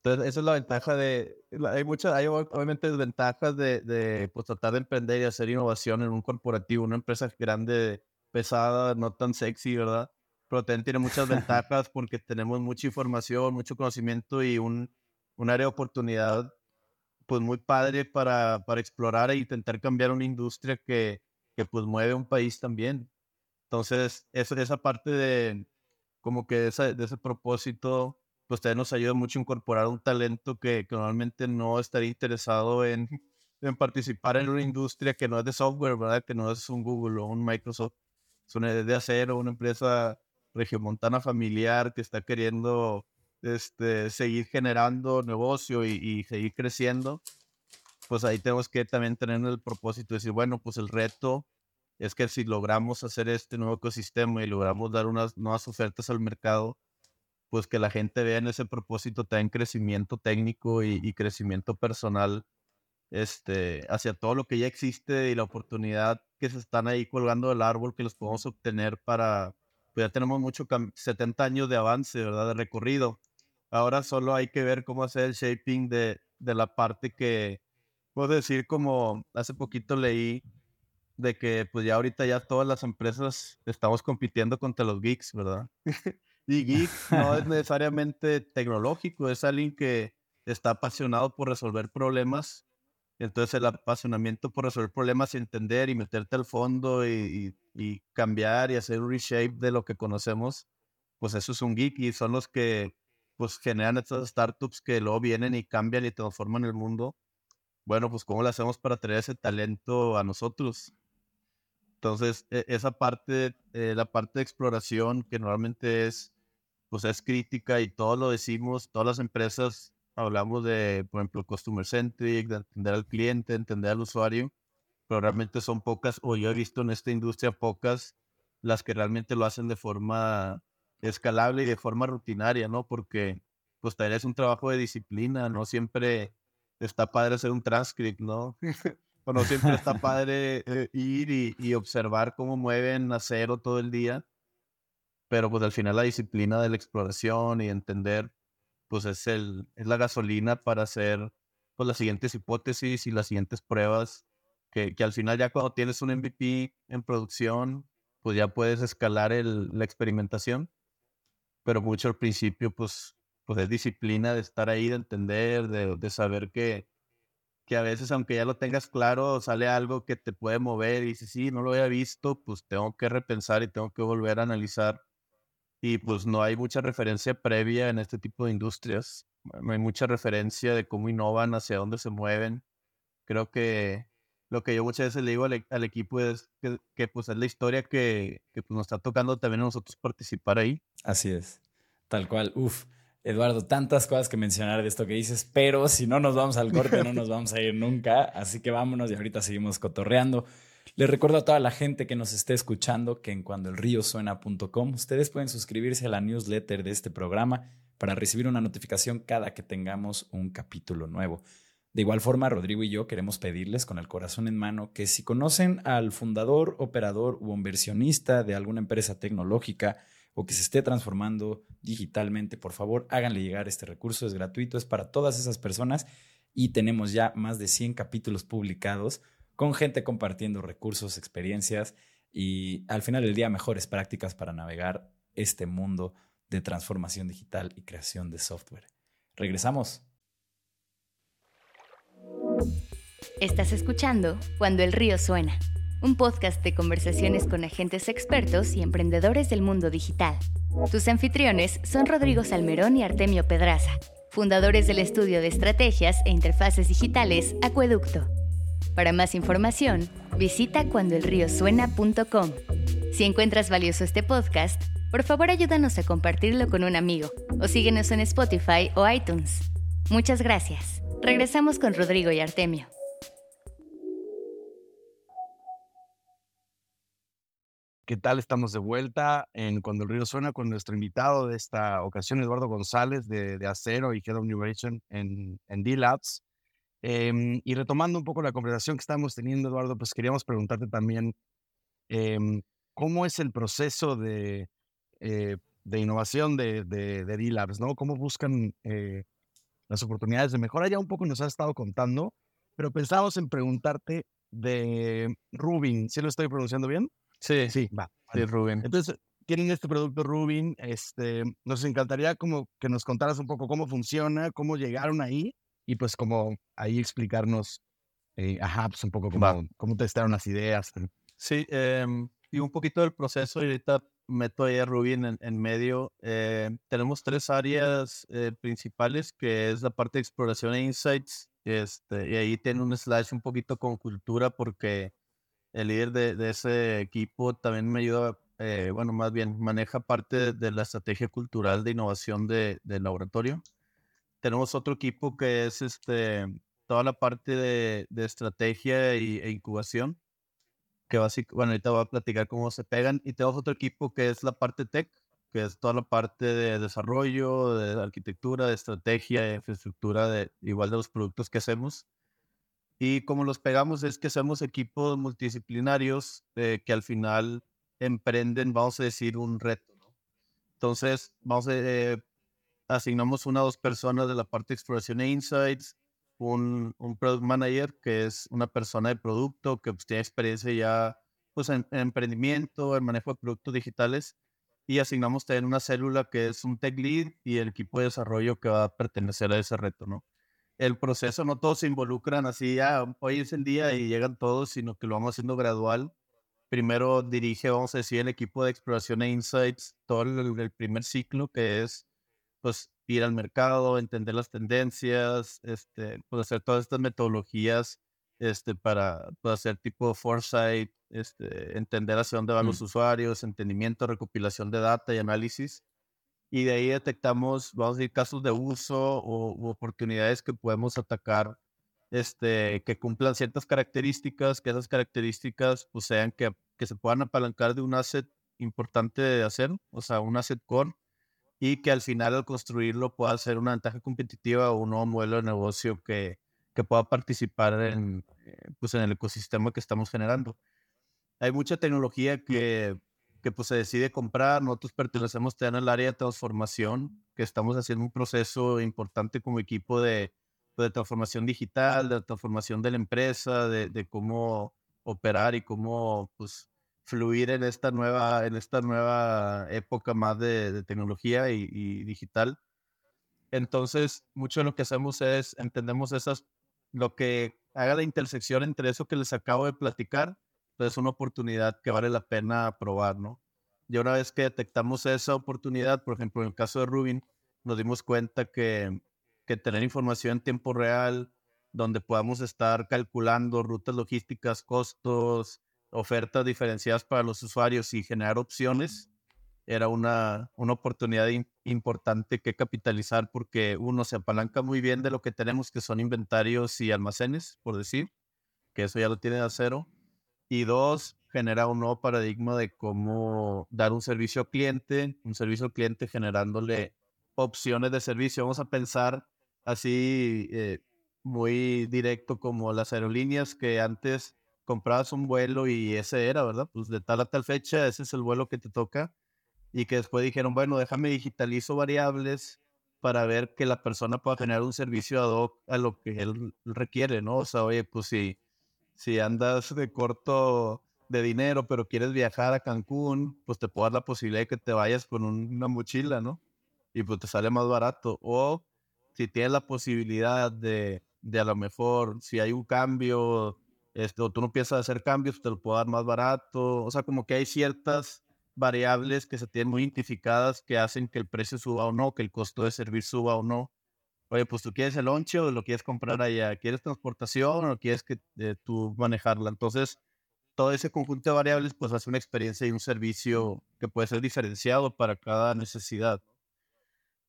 Entonces, esa es la ventaja de, hay muchas, hay obviamente desventajas de, de pues, tratar de emprender y hacer innovación en un corporativo, una empresa grande, pesada, no tan sexy, ¿verdad? Pero también tiene muchas <laughs> ventajas porque tenemos mucha información, mucho conocimiento y un, un área de oportunidad pues muy padre para, para explorar e intentar cambiar una industria que, que pues mueve un país también. Entonces, eso, esa parte de como que esa, de ese propósito pues también nos ayuda mucho a incorporar un talento que, que normalmente no estaría interesado en, en, participar en una industria que no es de software, ¿verdad? Que no es un Google o un Microsoft, es una de acero, una empresa regiomontana familiar que está queriendo este, seguir generando negocio y, seguir creciendo. Pues ahí tenemos que también tener el propósito de decir, bueno, pues el reto es que si logramos hacer este nuevo ecosistema y logramos dar unas nuevas ofertas al mercado, pues que la gente vea en ese propósito también crecimiento técnico y, y, crecimiento personal este, hacia todo lo que ya existe y la oportunidad que se están ahí colgando del árbol que los podemos obtener para, pues ya tenemos mucho, 70 años de avance, ¿verdad? De recorrido. Ahora solo hay que ver cómo hacer el shaping de, de la parte que, puedo decir, como hace poquito leí, de que pues ya ahorita ya todas las empresas estamos compitiendo contra los geeks, ¿verdad? <laughs> Y geek no es <laughs> necesariamente tecnológico, es alguien que está apasionado por resolver problemas. Entonces el apasionamiento por resolver problemas y entender y meterte al fondo y, y, y, cambiar y hacer un reshape de lo que conocemos, pues eso es un geek y son los que pues generan estas startups que luego vienen y cambian y transforman el mundo. Bueno, pues ¿cómo le hacemos para traer ese talento a nosotros? Entonces, e, esa parte, eh, la parte de exploración que normalmente es pues es crítica y todo lo decimos, todas las empresas hablamos de, por ejemplo, customer centric, de entender al cliente, entender al usuario, pero realmente son pocas, o yo he visto en esta industria pocas, las que realmente lo hacen de forma escalable y de forma rutinaria, ¿no? Porque pues también es un trabajo de disciplina, no siempre está padre hacer un transcript, ¿no? <laughs> o no siempre está <laughs> padre eh, ir y, y observar cómo mueven acero todo el día pero pues al final la disciplina de la exploración y entender, pues es, el, es la gasolina para hacer pues las siguientes hipótesis y las siguientes pruebas, que, que al final ya cuando tienes un MVP en producción, pues ya puedes escalar el, la experimentación, pero mucho al principio pues, pues es disciplina de estar ahí, de entender, de, de saber que, que a veces aunque ya lo tengas claro, sale algo que te puede mover y dices, sí, no lo había visto, pues tengo que repensar y tengo que volver a analizar y pues no hay mucha referencia previa en este tipo de industrias. No hay mucha referencia de cómo innovan, hacia dónde se mueven. Creo que lo que yo muchas veces le digo al, e, equipo es que, pues es la historia que, que pues, nos está tocando también a nosotros participar ahí. Así es, tal cual. Uf, Eduardo, tantas cosas que mencionar de esto que dices, pero si no nos vamos al corte no nos vamos a ir nunca, así que vámonos y ahorita seguimos cotorreando. Les recuerdo a toda la gente que nos esté escuchando que en cuandoelríosuena.com ustedes pueden suscribirse a la newsletter de este programa para recibir una notificación cada que tengamos un capítulo nuevo. De igual forma, Rodrigo y yo queremos pedirles con el corazón en mano que si conocen al fundador, operador u inversionista de alguna empresa tecnológica o que se esté transformando digitalmente, por favor, háganle llegar este recurso. Es gratuito, es para todas esas personas y tenemos ya más de 100 capítulos publicados con gente compartiendo recursos, experiencias y al final del día mejores prácticas para navegar este mundo de transformación digital y creación de software. Regresamos. Estás escuchando Cuando el río suena, un podcast de conversaciones con agentes expertos y emprendedores del mundo digital. Tus anfitriones son Rodrigo Salmerón y Artemio Pedraza, fundadores del estudio de estrategias e interfaces digitales Acueducto. Para más información, visita cuandoelriosuena.com. Si encuentras valioso este podcast, por favor ayúdanos a compartirlo con un amigo o síguenos en Spotify o iTunes. Muchas gracias. Regresamos con Rodrigo y Artemio. ¿Qué tal? Estamos de vuelta en Cuando el Río Suena con nuestro invitado de esta ocasión, Eduardo González de, Acero y Head of Innovation en, en D-Labs. Em, y retomando un poco la conversación que estamos teniendo, Eduardo, pues queríamos preguntarte también em, cómo es el proceso de, eh, de innovación de, de, de D-Labs, ¿no? ¿Cómo buscan eh, las oportunidades de mejora. Ya un poco nos has estado contando, pero pensamos en preguntarte de Rubin. ¿Sí lo estoy pronunciando bien? Sí, sí, va. Sí, Rubin. Entonces, tienen este producto Rubin. Este, nos encantaría como que nos contaras un poco cómo funciona, cómo llegaron ahí y pues como ahí explicarnos, eh, ajá, pues un poco cómo, cómo testaron las ideas. Sí, em, y un poquito del proceso y ahorita meto ahí a Ruby en, medio. Eh, tenemos tres áreas eh, principales, que es la parte de exploración e insights. Este, y ahí tiene un slash un poquito con cultura, porque el líder de, ese equipo también me ayuda, eh, bueno, más bien maneja parte de, la estrategia cultural de innovación del laboratorio. Tenemos otro equipo que es este, toda la parte de, estrategia e incubación que básicamente, bueno, ahorita voy a platicar cómo se pegan. Y tenemos otro equipo que es la parte tech, que es toda la parte de desarrollo, de arquitectura, de estrategia, de infraestructura, de, igual de los productos que hacemos. Y como los pegamos es que somos equipos multidisciplinarios eh, que al final emprenden, vamos a decir, un reto. Entonces, vamos a, eh, asignamos una o dos personas de la parte de exploración e insights, un, un product manager que es una persona de producto que pues, tiene experiencia ya pues, en, emprendimiento, en manejo de productos digitales y asignamos también una célula que es un tech lead y el equipo de desarrollo que va a pertenecer a ese reto, ¿no? El proceso no todos se involucran así, ya ah, hoy es el día y llegan todos, sino que lo vamos haciendo gradual. Primero dirige, vamos a decir, el equipo de exploración e insights, todo el, el primer ciclo que es pues ir al mercado, entender las tendencias, este, pues hacer todas estas metodologías este, para pues, hacer tipo foresight, este, entender hacia dónde van los mm. usuarios, entendimiento, recopilación de data y análisis. Y de ahí detectamos, vamos a decir, casos de uso o u oportunidades que podemos atacar este, que cumplan ciertas características, que esas características pues, sean que, que se puedan apalancar de un asset importante de hacer, o sea, un asset core y que al final al construirlo pueda ser una ventaja competitiva o un nuevo modelo de negocio que, que pueda participar en, eh, pues en el ecosistema que estamos generando. Hay mucha tecnología que, que pues se decide comprar, nosotros pertenecemos en al área de transformación, que estamos haciendo un proceso importante como equipo de, pues, de transformación digital, de transformación de la empresa, de, de cómo operar y cómo pues fluir en esta nueva, en esta nueva época más de, tecnología y, digital. Entonces, mucho de lo que hacemos es, entendemos esas, lo que haga la intersección entre eso que les acabo de platicar, pues es una oportunidad que vale la pena probar, ¿no? Y una vez que detectamos esa oportunidad, por ejemplo, en el caso de Rubin, nos dimos cuenta que, que tener información en tiempo real, donde podamos estar calculando rutas logísticas, costos, ofertas diferenciadas para los usuarios y generar opciones, era una, una oportunidad importante que capitalizar porque uno se apalanca muy bien de lo que tenemos, que son inventarios y almacenes, por decir, que eso ya lo tiene de cero. Y dos, genera un nuevo paradigma de cómo dar un servicio al cliente, un servicio al cliente generándole opciones de servicio. Vamos a pensar así eh, muy directo como las aerolíneas que antes comprabas un vuelo y ese era, ¿verdad? Pues de tal a tal fecha, ese es el vuelo que te toca. Y que después dijeron, bueno, déjame digitalizo variables para ver que la persona pueda generar un servicio ad hoc a lo que él requiere, ¿no? O sea, oye, pues si, si andas de corto de dinero, pero quieres viajar a Cancún, pues te puedo dar la posibilidad de que te vayas con una mochila, ¿no? Y pues te sale más barato. O si tienes la posibilidad de, de a lo mejor, si hay un cambio, esto, o tú no piensas hacer cambios, te lo puedo dar más barato. O sea, como que hay ciertas variables que se tienen muy identificadas que hacen que el precio suba o no, que el costo de servir suba o no. Oye, pues tú quieres el lonche o lo quieres comprar allá, quieres transportación o quieres que eh, tú manejarla. Entonces, todo ese conjunto de variables pues hace una experiencia y un servicio que puede ser diferenciado para cada necesidad.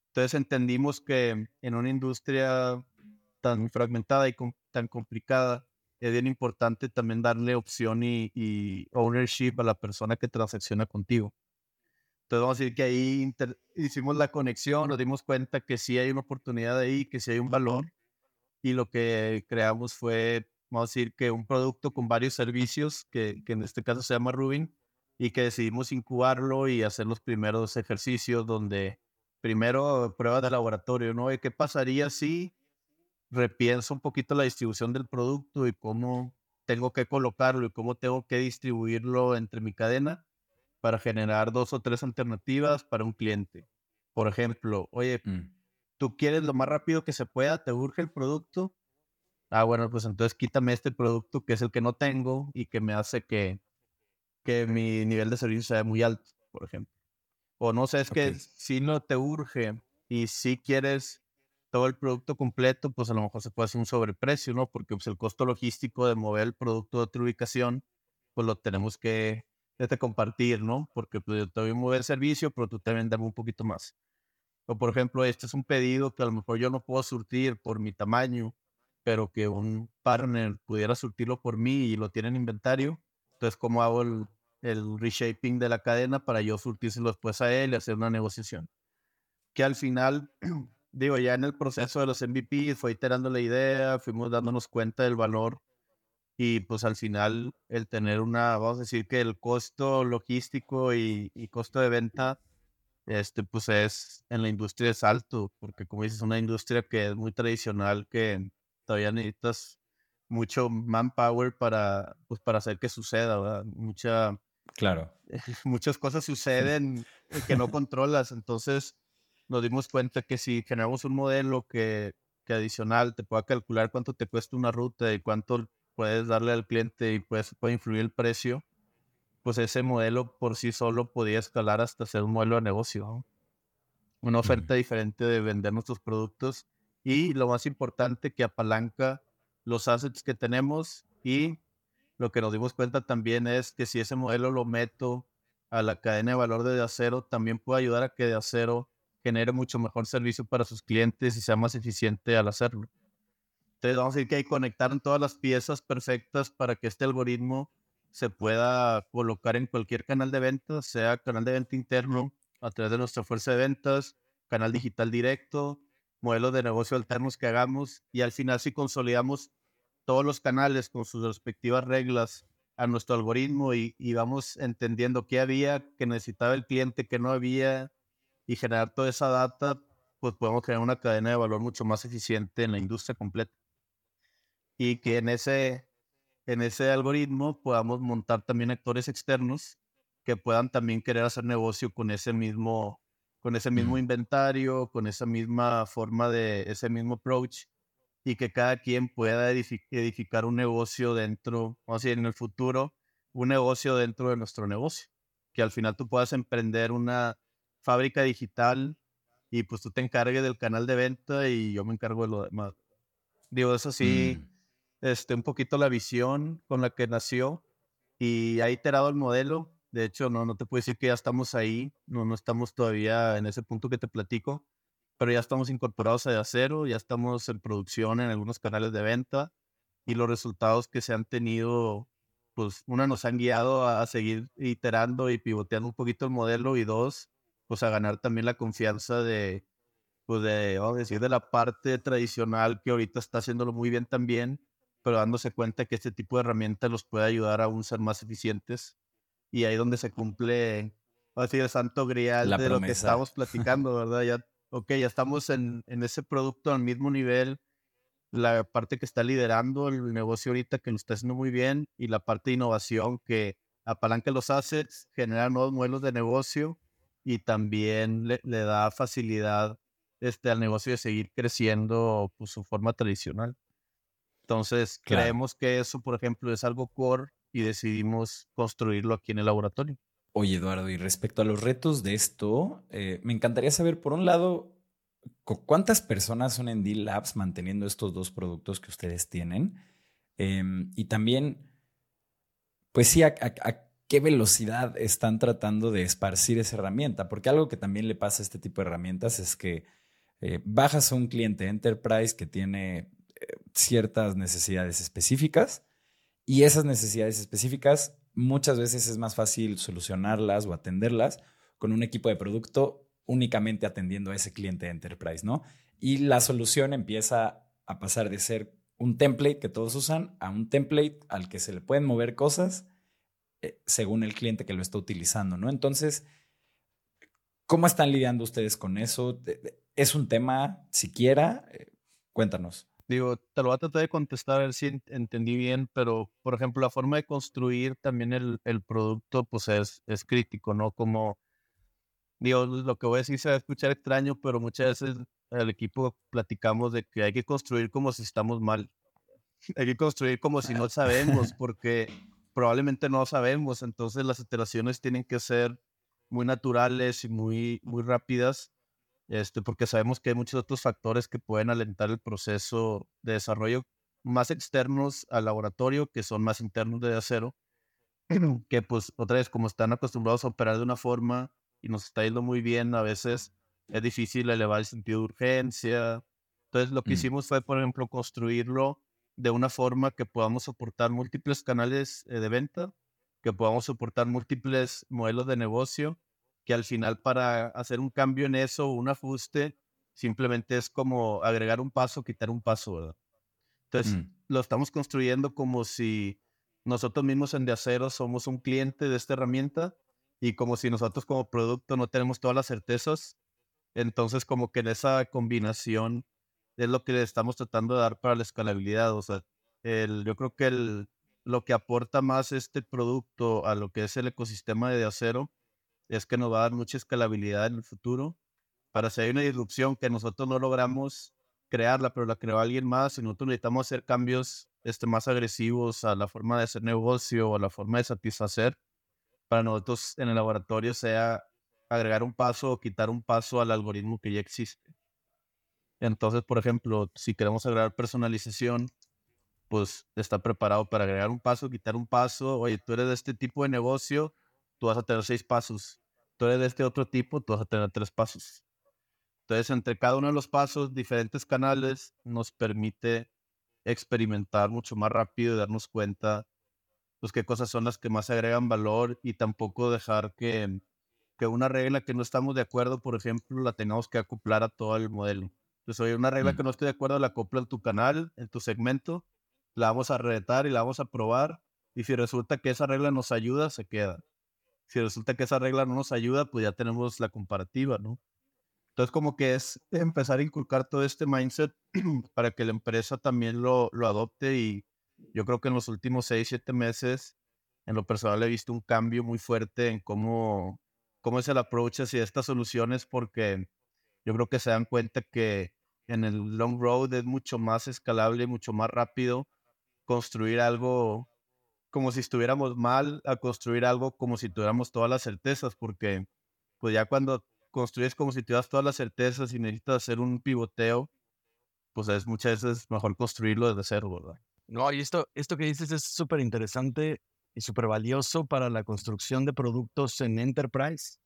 Entonces entendimos que en una industria tan fragmentada y tan complicada, es bien importante también darle opción y, ownership a la persona que transacciona contigo. Entonces vamos a decir que ahí hicimos la conexión, nos dimos cuenta que sí hay una oportunidad ahí, que sí hay un valor y lo que creamos fue, vamos a decir que un producto con varios servicios, que, que en este caso se llama Rubin, y que decidimos incubarlo y hacer los primeros ejercicios donde primero pruebas de laboratorio, ¿no? ¿Qué pasaría si repienso un poquito la distribución del producto y cómo tengo que colocarlo y cómo tengo que distribuirlo entre mi cadena para generar dos o tres alternativas para un cliente. Por ejemplo, oye, mm. tú quieres lo más rápido que se pueda, te urge el producto. Ah, bueno, pues entonces quítame este producto que es el que no tengo y que me hace que, que mi nivel de servicio sea muy alto, por ejemplo. O no sé, es que si no te urge y si quieres todo el producto completo, pues a lo mejor se puede hacer un sobreprecio, ¿no? Porque pues, el costo logístico de mover el producto a otra ubicación, pues lo tenemos que este, compartir, ¿no? Porque pues, yo te voy a mover el servicio, pero tú también dame un poquito más. O por ejemplo, este es un pedido que a lo mejor yo no puedo surtir por mi tamaño, pero que un partner pudiera surtirlo por mí y lo tiene en inventario. Entonces, ¿cómo hago el, el reshaping de la cadena para yo surtírselo después a él y hacer una negociación? Que al final <clears throat> digo, ya en el proceso de los MVP fue iterando la idea, fuimos dándonos cuenta del valor y pues al final el tener una, vamos a decir que el costo logístico y, costo de venta, este pues es en la industria es alto, porque como dices, es una industria que es muy tradicional, que todavía necesitas mucho manpower para, pues, para hacer que suceda, ¿verdad? Mucha... Claro. <laughs> Muchas cosas suceden <laughs> que no controlas, entonces nos dimos cuenta que si generamos un modelo que, que adicional te pueda calcular cuánto te cuesta una ruta y cuánto puedes darle al cliente y pues puede influir el precio, pues ese modelo por sí solo podía escalar hasta ser un modelo de negocio. Una oferta diferente de vender nuestros productos y lo más importante que apalanca los assets que tenemos y lo que nos dimos cuenta también es que si ese modelo lo meto a la cadena de valor de, de acero, también puede ayudar a que de acero genere mucho mejor servicio para sus clientes y sea más eficiente al hacerlo. Entonces vamos a decir que hay que conectar todas las piezas perfectas para que este algoritmo se pueda colocar en cualquier canal de ventas, sea canal de venta interno a través de nuestra fuerza de ventas, canal digital directo, modelos de negocio alternos que hagamos y al final si consolidamos todos los canales con sus respectivas reglas a nuestro algoritmo y, y vamos entendiendo qué había, que necesitaba el cliente, qué no había, y generar toda esa data, pues podemos crear una cadena de valor mucho más eficiente en la industria completa. Y que en ese, en ese algoritmo podamos montar también actores externos que puedan también querer hacer negocio con ese mismo, con ese mismo inventario, con esa misma forma de, ese mismo approach y que cada quien pueda edificar un negocio dentro, vamos a decir, en el futuro, un negocio dentro de nuestro negocio. Que al final tú puedas emprender una, fábrica digital y pues tú te encargues del canal de venta y yo me encargo de lo demás. Digo, eso sí, Mm. este, un poquito la visión con la que nació y ha iterado el modelo. De hecho, no, no te puedo decir que ya estamos ahí, no, no estamos todavía en ese punto que te platico, pero ya estamos incorporados a acero, ya estamos en producción en algunos canales de venta y los resultados que se han tenido, pues una nos han guiado a, a seguir iterando y pivoteando un poquito el modelo y dos, pues a ganar también la confianza de, pues de, vamos a decir, de la parte tradicional que ahorita está haciéndolo muy bien también, pero dándose cuenta que este tipo de herramientas los puede ayudar a aún ser más eficientes. Y ahí donde se cumple, vamos a decir, el santo grial La de lo que estamos platicando, ¿verdad? Ya, ok, ya estamos en, en ese producto al mismo nivel, la parte que está liderando el negocio ahorita, que lo está haciendo muy bien, y la parte de innovación que apalanca los assets, genera nuevos modelos de negocio y también le, le da facilidad este, al negocio de seguir creciendo pues, su forma tradicional. Entonces, Claro. creemos que eso, por ejemplo, es algo core y decidimos construirlo aquí en el laboratorio. Oye, Eduardo, y respecto a los retos de esto, eh, me encantaría saber, por un lado, cu- cuántas personas son en D-Labs manteniendo estos dos productos que ustedes tienen. Em, y también, pues sí, a, a- a qué velocidad están tratando de esparcir esa herramienta. Porque algo que también le pasa a este tipo de herramientas es que eh, bajas a un cliente enterprise que tiene eh, ciertas necesidades específicas y esas necesidades específicas muchas veces es más fácil solucionarlas o atenderlas con un equipo de producto únicamente atendiendo a ese cliente enterprise, ¿no? Y la solución empieza a pasar de ser un template que todos usan a un template al que se le pueden mover cosas eh, según el cliente que lo está utilizando, ¿no? Entonces, ¿cómo están lidiando ustedes con eso? De- de- ¿Es un tema siquiera? Eh, cuéntanos. Digo, te lo voy a tratar de contestar a ver si en- entendí bien, pero por ejemplo, la forma de construir también el, el producto, pues es, es crítico, ¿no? Como, digo, lo que voy a decir se va a escuchar extraño, pero muchas veces el equipo platicamos de que hay que construir como si estamos mal. <laughs> Hay que construir como si no sabemos, porque probablemente no sabemos, entonces las iteraciones tienen que ser muy naturales y muy, muy rápidas este, porque sabemos que hay muchos otros factores que pueden alentar el proceso de desarrollo más externos al laboratorio, que son más internos de acero, <clears throat> que pues otra vez como están acostumbrados a operar de una forma y nos está yendo muy bien, a veces es difícil elevar el sentido de urgencia. Entonces lo que Mm. hicimos fue, por ejemplo, construirlo de una forma que podamos soportar múltiples canales eh, de venta, que podamos soportar múltiples modelos de negocio que al final para hacer un cambio en eso, un ajuste, simplemente es como agregar un paso, quitar un paso, ¿verdad? Entonces, Mm. lo estamos construyendo como si nosotros mismos en De Acero somos un cliente de esta herramienta y como si nosotros como producto no tenemos todas las certezas. Entonces, como que en esa combinación es lo que estamos tratando de dar para la escalabilidad. O sea, el, yo creo que el, lo que aporta más este producto a lo que es el ecosistema de De Acero es que nos va a dar mucha escalabilidad en el futuro. Para si hay una disrupción que nosotros no logramos crearla, pero la creó alguien más y nosotros necesitamos hacer cambios este, más agresivos a la forma de hacer negocio o a la forma de satisfacer, para nosotros en el laboratorio sea agregar un paso o quitar un paso al algoritmo que ya existe. Entonces, por ejemplo, si queremos agregar personalización, pues está preparado para agregar un paso, quitar un paso. Oye, tú eres de este tipo de negocio, tú vas a tener seis pasos. Tú eres de este otro tipo, tú vas a tener tres pasos. Entonces, entre cada uno de los pasos, diferentes canales nos permite experimentar mucho más rápido y darnos cuenta, pues, qué cosas son las que más agregan valor y tampoco dejar que, que una regla que no estamos de acuerdo, por ejemplo, la tengamos que acoplar a todo el modelo. Entonces, oye, una regla Mm. que no estoy de acuerdo, la acoplo en tu canal, en tu segmento, la vamos a retar y la vamos a probar. Y si resulta que esa regla nos ayuda, se queda. Si resulta que esa regla no nos ayuda, pues ya tenemos la comparativa, ¿no? Entonces, como que es empezar a inculcar todo este mindset <clears throat> para que la empresa también lo, lo adopte. Y yo creo que en los últimos seis, siete meses, en lo personal he visto un cambio muy fuerte en cómo, cómo es el approach hacia estas soluciones, porque yo creo que se dan cuenta que en el long road es mucho más escalable, mucho más rápido construir algo como si estuviéramos mal a construir algo como si tuviéramos todas las certezas, porque pues ya cuando construyes como si tuvieras todas las certezas y necesitas hacer un pivoteo, pues es muchas veces mejor construirlo desde cero, ¿verdad? No, y esto, esto que dices es súper interesante y súper valioso para la construcción de productos en enterprise,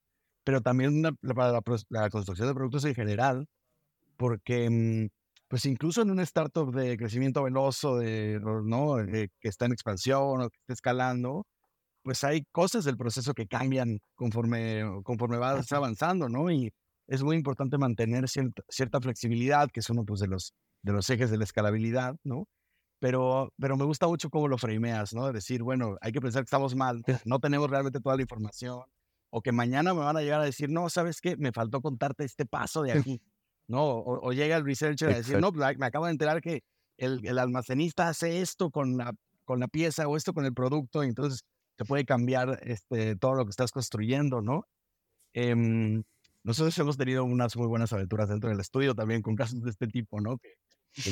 pero también para la, construcción de productos en general, porque mm, pues incluso en un startup de crecimiento veloz o de, ¿no? que está en expansión o que está escalando, pues hay cosas del proceso que cambian conforme, conforme vas avanzando, ¿no? Y es muy importante mantener cierta, cierta flexibilidad, que es uno pues, de, los, de los ejes de la escalabilidad, ¿no? Pero, pero me gusta mucho cómo lo frameas, ¿no? Decir, bueno, hay que pensar que estamos mal, no tenemos realmente toda la información, o que mañana me van a llegar a decir, no, ¿sabes qué? Me faltó contarte este paso de <laughs> aquí, ¿no? O, llega el researcher a decir, no, pues, me acabo de enterar que el, el, almacenista hace esto con la, con la pieza o esto con el producto, y entonces te puede cambiar este, todo lo que estás construyendo, ¿no? Eh, nosotros hemos tenido unas muy buenas aventuras dentro del estudio también con casos de este tipo, ¿no? Que,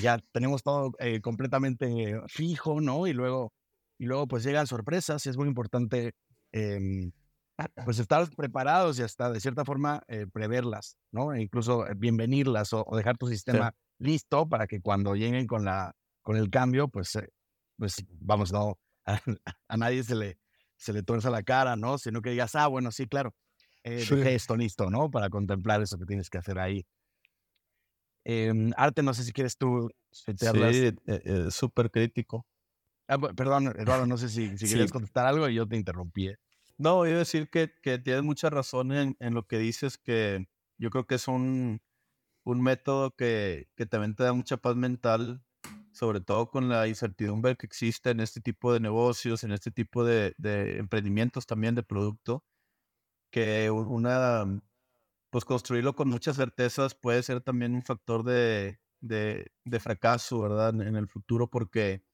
ya tenemos todo eh, completamente fijo, ¿no? Y luego, y luego pues llegan sorpresas y es muy importante em, pues estar preparados y hasta de cierta forma eh, preverlas, ¿no? E incluso eh, bienvenirlas o, dejar tu sistema listo para que cuando lleguen con, la, con el cambio, pues, pues vamos, no, a, a, nadie se le, se le tuerza la cara, ¿no? Sino que digas, ah, bueno, sí, claro, eh, esto listo, ¿no? Para contemplar eso que tienes que hacer ahí. Em, Arte, no sé si quieres tú sí, eh, eh, súper crítico. Ah, perdón, Eduardo, no sé si, si querías contestar algo y yo te interrumpí. No, voy a decir que, tienes mucha razón en, lo que dices, que yo creo que es un, un método que, que también te da mucha paz mental, sobre todo con la incertidumbre que existe en este tipo de negocios, en este tipo de, emprendimientos también de producto que una, pues construirlo con muchas certezas puede ser también un factor de, de fracaso, ¿verdad? En, el futuro, porque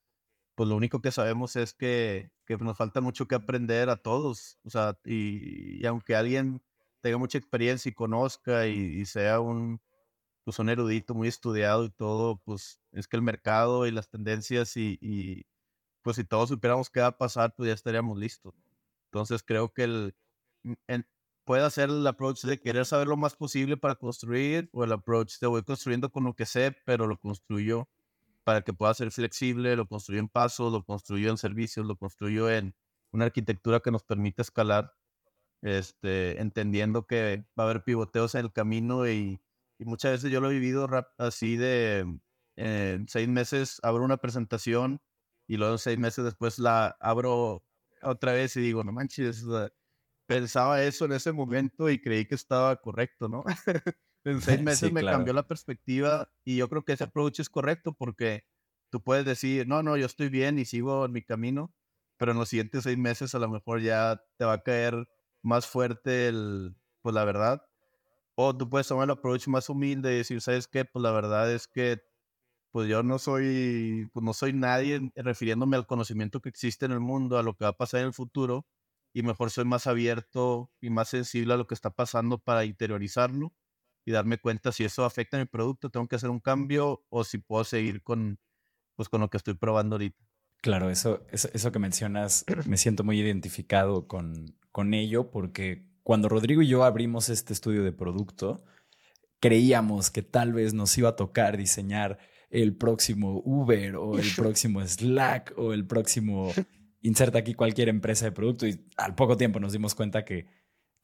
pues lo único que sabemos es que, que, nos falta mucho que aprender a todos, o sea, y, y aunque alguien tenga mucha experiencia y conozca y, sea un, pues un erudito muy estudiado y todo, pues es que el mercado y las tendencias y, y pues si todos supiéramos qué va a pasar, pues ya estaríamos listos. Entonces creo que el, en, puede hacer el approach de querer saber lo más posible para construir o el approach de voy construyendo con lo que sé, pero lo construyo para que pueda ser flexible, lo construyo en pasos, lo construyo en servicios, lo construyo en una arquitectura que nos permite escalar, este, entendiendo que va a haber pivoteos en el camino y, y muchas veces yo lo he vivido así de en seis meses abro una presentación y luego seis meses después la abro otra vez y digo, no manches, pensaba eso en ese momento y creí que estaba correcto, ¿no? <laughs> en seis <laughs> meses me cambió la perspectiva y yo creo que ese approach es correcto porque tú puedes decir, no, no, yo estoy bien y sigo en mi camino, pero en los siguientes seis meses a lo mejor ya te va a caer más fuerte el, pues la verdad. O tú puedes tomar el approach más humilde y decir, ¿sabes qué? Pues la verdad es que pues yo no soy, pues no soy nadie refiriéndome al conocimiento que existe en el mundo, a lo que va a pasar en el futuro y mejor soy más abierto y más sensible a lo que está pasando para interiorizarlo y darme cuenta si eso afecta a mi producto, tengo que hacer un cambio o si puedo seguir con, pues, con lo que estoy probando ahorita. Claro, eso, eso, eso que mencionas, me siento muy identificado con, con ello porque cuando Rodrigo y yo abrimos este estudio de producto, creíamos que tal vez nos iba a tocar diseñar el próximo Uber o el <laughs> próximo Slack o el próximo inserta aquí cualquier empresa de producto y al poco tiempo nos dimos cuenta que,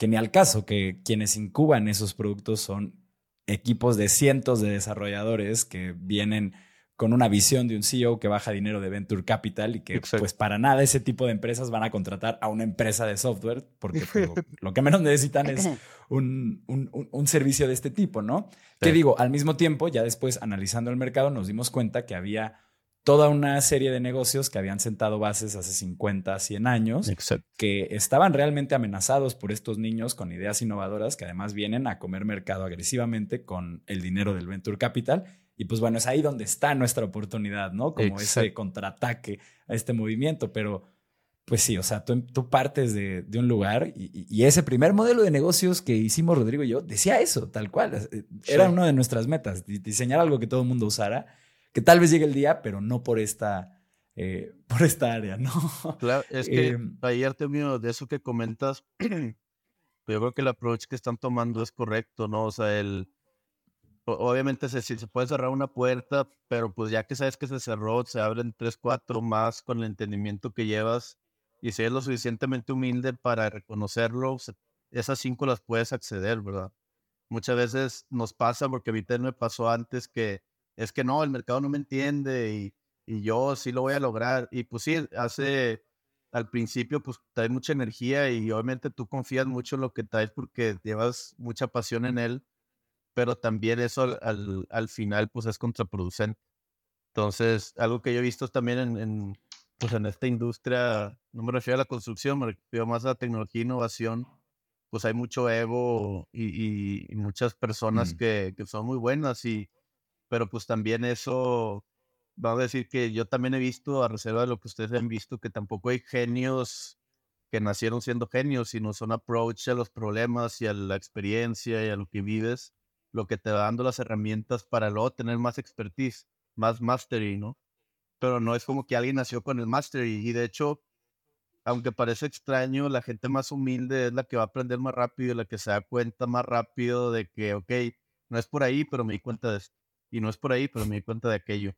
que ni al caso, que quienes incuban esos productos son equipos de cientos de desarrolladores que vienen con una visión de un CEO que baja dinero de Venture Capital y que pues para nada ese tipo de empresas van a contratar a una empresa de software porque pues, lo, <laughs> que menos necesitan es un, un, servicio de este tipo, ¿no? Que digo, al mismo tiempo, ya después analizando el mercado nos dimos cuenta que había toda una serie de negocios que habían sentado bases hace 50, 100 años, que estaban realmente amenazados por estos niños con ideas innovadoras que además vienen a comer mercado agresivamente con el dinero del Venture Capital. Y pues bueno, es ahí donde está nuestra oportunidad, ¿no? Como ese contraataque a este movimiento, pero... Pues sí, o sea, tú, partes de, un lugar y, ese primer modelo de negocios que hicimos Rodrigo y yo decía eso, tal cual. Era una de nuestras metas, diseñar algo que todo el mundo usara que tal vez llegue el día, pero no por esta, eh, <laughs> por esta área, ¿no? Claro, es que eh, ayer mío de eso que comentas, <clears throat> yo creo que el approach que están tomando es correcto, ¿no? O sea, el, obviamente se, se puede cerrar una puerta, pero pues ya que sabes que se cerró, se abren tres, cuatro más con el entendimiento que llevas y si eres lo suficientemente humilde para reconocerlo, esas cinco las puedes acceder, ¿verdad? Muchas veces nos pasa, porque a mí me pasó antes que es que no, el mercado no me entiende y, y yo sí lo voy a lograr. Y pues sí, hace al principio pues traes mucha energía y obviamente tú confías mucho en lo que traes porque llevas mucha pasión en él pero también eso al, al, final pues es contraproducente. Entonces, algo que yo he visto también en, en, pues en esta industria, no me refiero a la construcción, me refiero más a la tecnología e innovación, pues hay mucho ego y, y, muchas personas mm. que, que, son muy buenas, y, pero pues también eso, vamos a decir que yo también he visto, a reserva de lo que ustedes han visto, que tampoco hay genios que nacieron siendo genios, sino son approach a los problemas y a la experiencia y a lo que vives lo que te va dando las herramientas para luego tener más expertise, más mastery, ¿no? Pero no es como que alguien nació con el mastery y de hecho, aunque parece extraño, la gente más humilde es la que va a aprender más rápido, la que se da cuenta más rápido de que, ok, no es por ahí, pero me di cuenta de esto. Y no es por ahí, pero me di cuenta de aquello.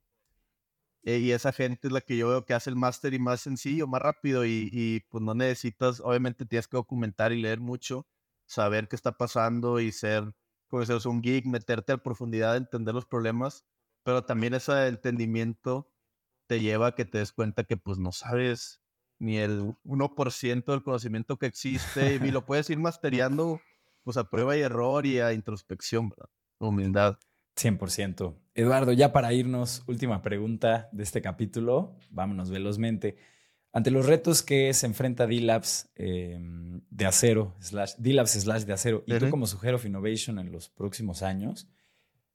Eh, y esa gente es la que yo veo que hace el mastery más sencillo, más rápido y, y pues no necesitas, obviamente tienes que documentar y leer mucho, saber qué está pasando y ser como es un geek, meterte a profundidad, entender los problemas, pero también ese entendimiento te lleva a que te des cuenta que pues no sabes ni el 1% del conocimiento que existe y lo puedes ir <laughs> masteriando pues a prueba y error y a introspección, ¿verdad? Humildad. 100%. Eduardo, ya para irnos, última pregunta de este capítulo, vámonos velozmente. Ante los retos que se enfrenta D-Labs em, de acero, slash, D-Labs slash de acero, y tú como su Head of Innovation en los próximos años,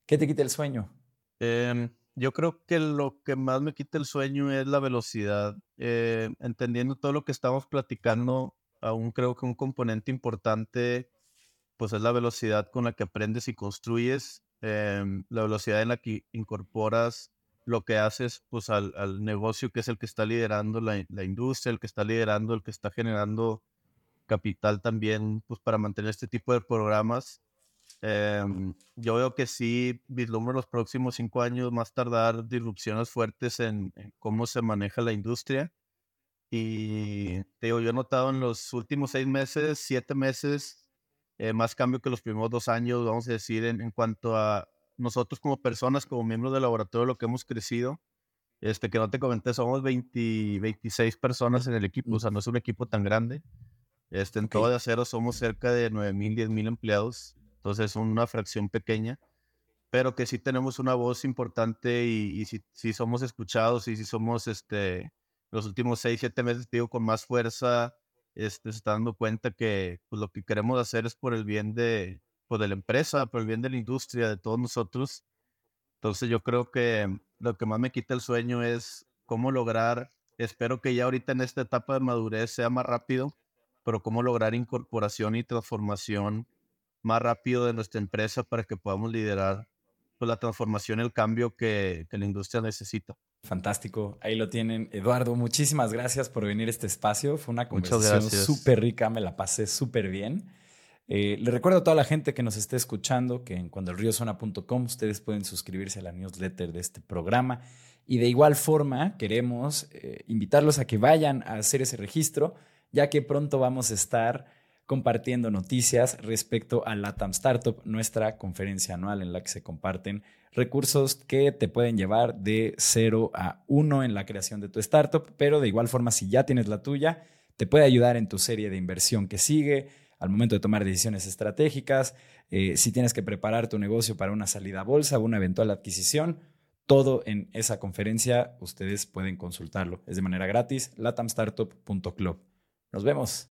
¿qué te quita el sueño? Em, yo creo que lo que más me quita el sueño es la velocidad. Eh, entendiendo todo lo que estamos platicando, aún creo que un componente importante pues es la velocidad con la que aprendes y construyes, em, la velocidad en la que incorporas lo que haces pues al, al, negocio que es el que está liderando la, la, industria, el que está liderando, el que está generando capital también pues para mantener este tipo de programas. Em, yo veo que sí vislumbro los próximos cinco años más tardar disrupciones fuertes en, cómo se maneja la industria. Y te digo, yo he notado en los últimos seis meses, siete meses, eh, más cambio que los primeros dos años, vamos a decir, en, en cuanto a nosotros como personas, como miembros del laboratorio, lo que hemos crecido, este, que no te comenté, somos 20, 26 personas en el equipo, o sea, no es un equipo tan grande. Este, en todo de acero somos cerca de 9 mil, 10 mil empleados, entonces es una fracción pequeña, pero que sí tenemos una voz importante y, y sí, somos escuchados y sí somos, este, los últimos 6, 7 meses, digo, con más fuerza, este, se está dando cuenta que pues, lo que queremos hacer es por el bien de, pues, de la empresa, por el bien de la industria, de todos nosotros. Entonces yo creo que lo que más me quita el sueño es cómo lograr, espero que ya ahorita en esta etapa de madurez sea más rápido, pero cómo lograr incorporación y transformación más rápido de nuestra empresa para que podamos liderar pues, la transformación, el cambio que, que la industria necesita. Fantástico, ahí lo tienen. Eduardo, muchísimas gracias por venir a este espacio. Fue una conversación súper rica, me la pasé súper bien. Eh, le recuerdo a toda la gente que nos esté escuchando que en cuandoelriosona.com ustedes pueden suscribirse a la newsletter de este programa. Y de igual forma queremos eh, invitarlos a que vayan a hacer ese registro, ya que pronto vamos a estar compartiendo noticias respecto a LATAM Startup, nuestra conferencia anual en la que se comparten recursos que te pueden llevar de 0 a 1 en la creación de tu startup, pero de igual forma si ya tienes la tuya, te puede ayudar en tu serie de inversión que sigue, al momento de tomar decisiones estratégicas, eh, si tienes que preparar tu negocio para una salida a bolsa o una eventual adquisición, todo en esa conferencia ustedes pueden consultarlo. Es de manera gratis, latamstartup.club. Nos vemos.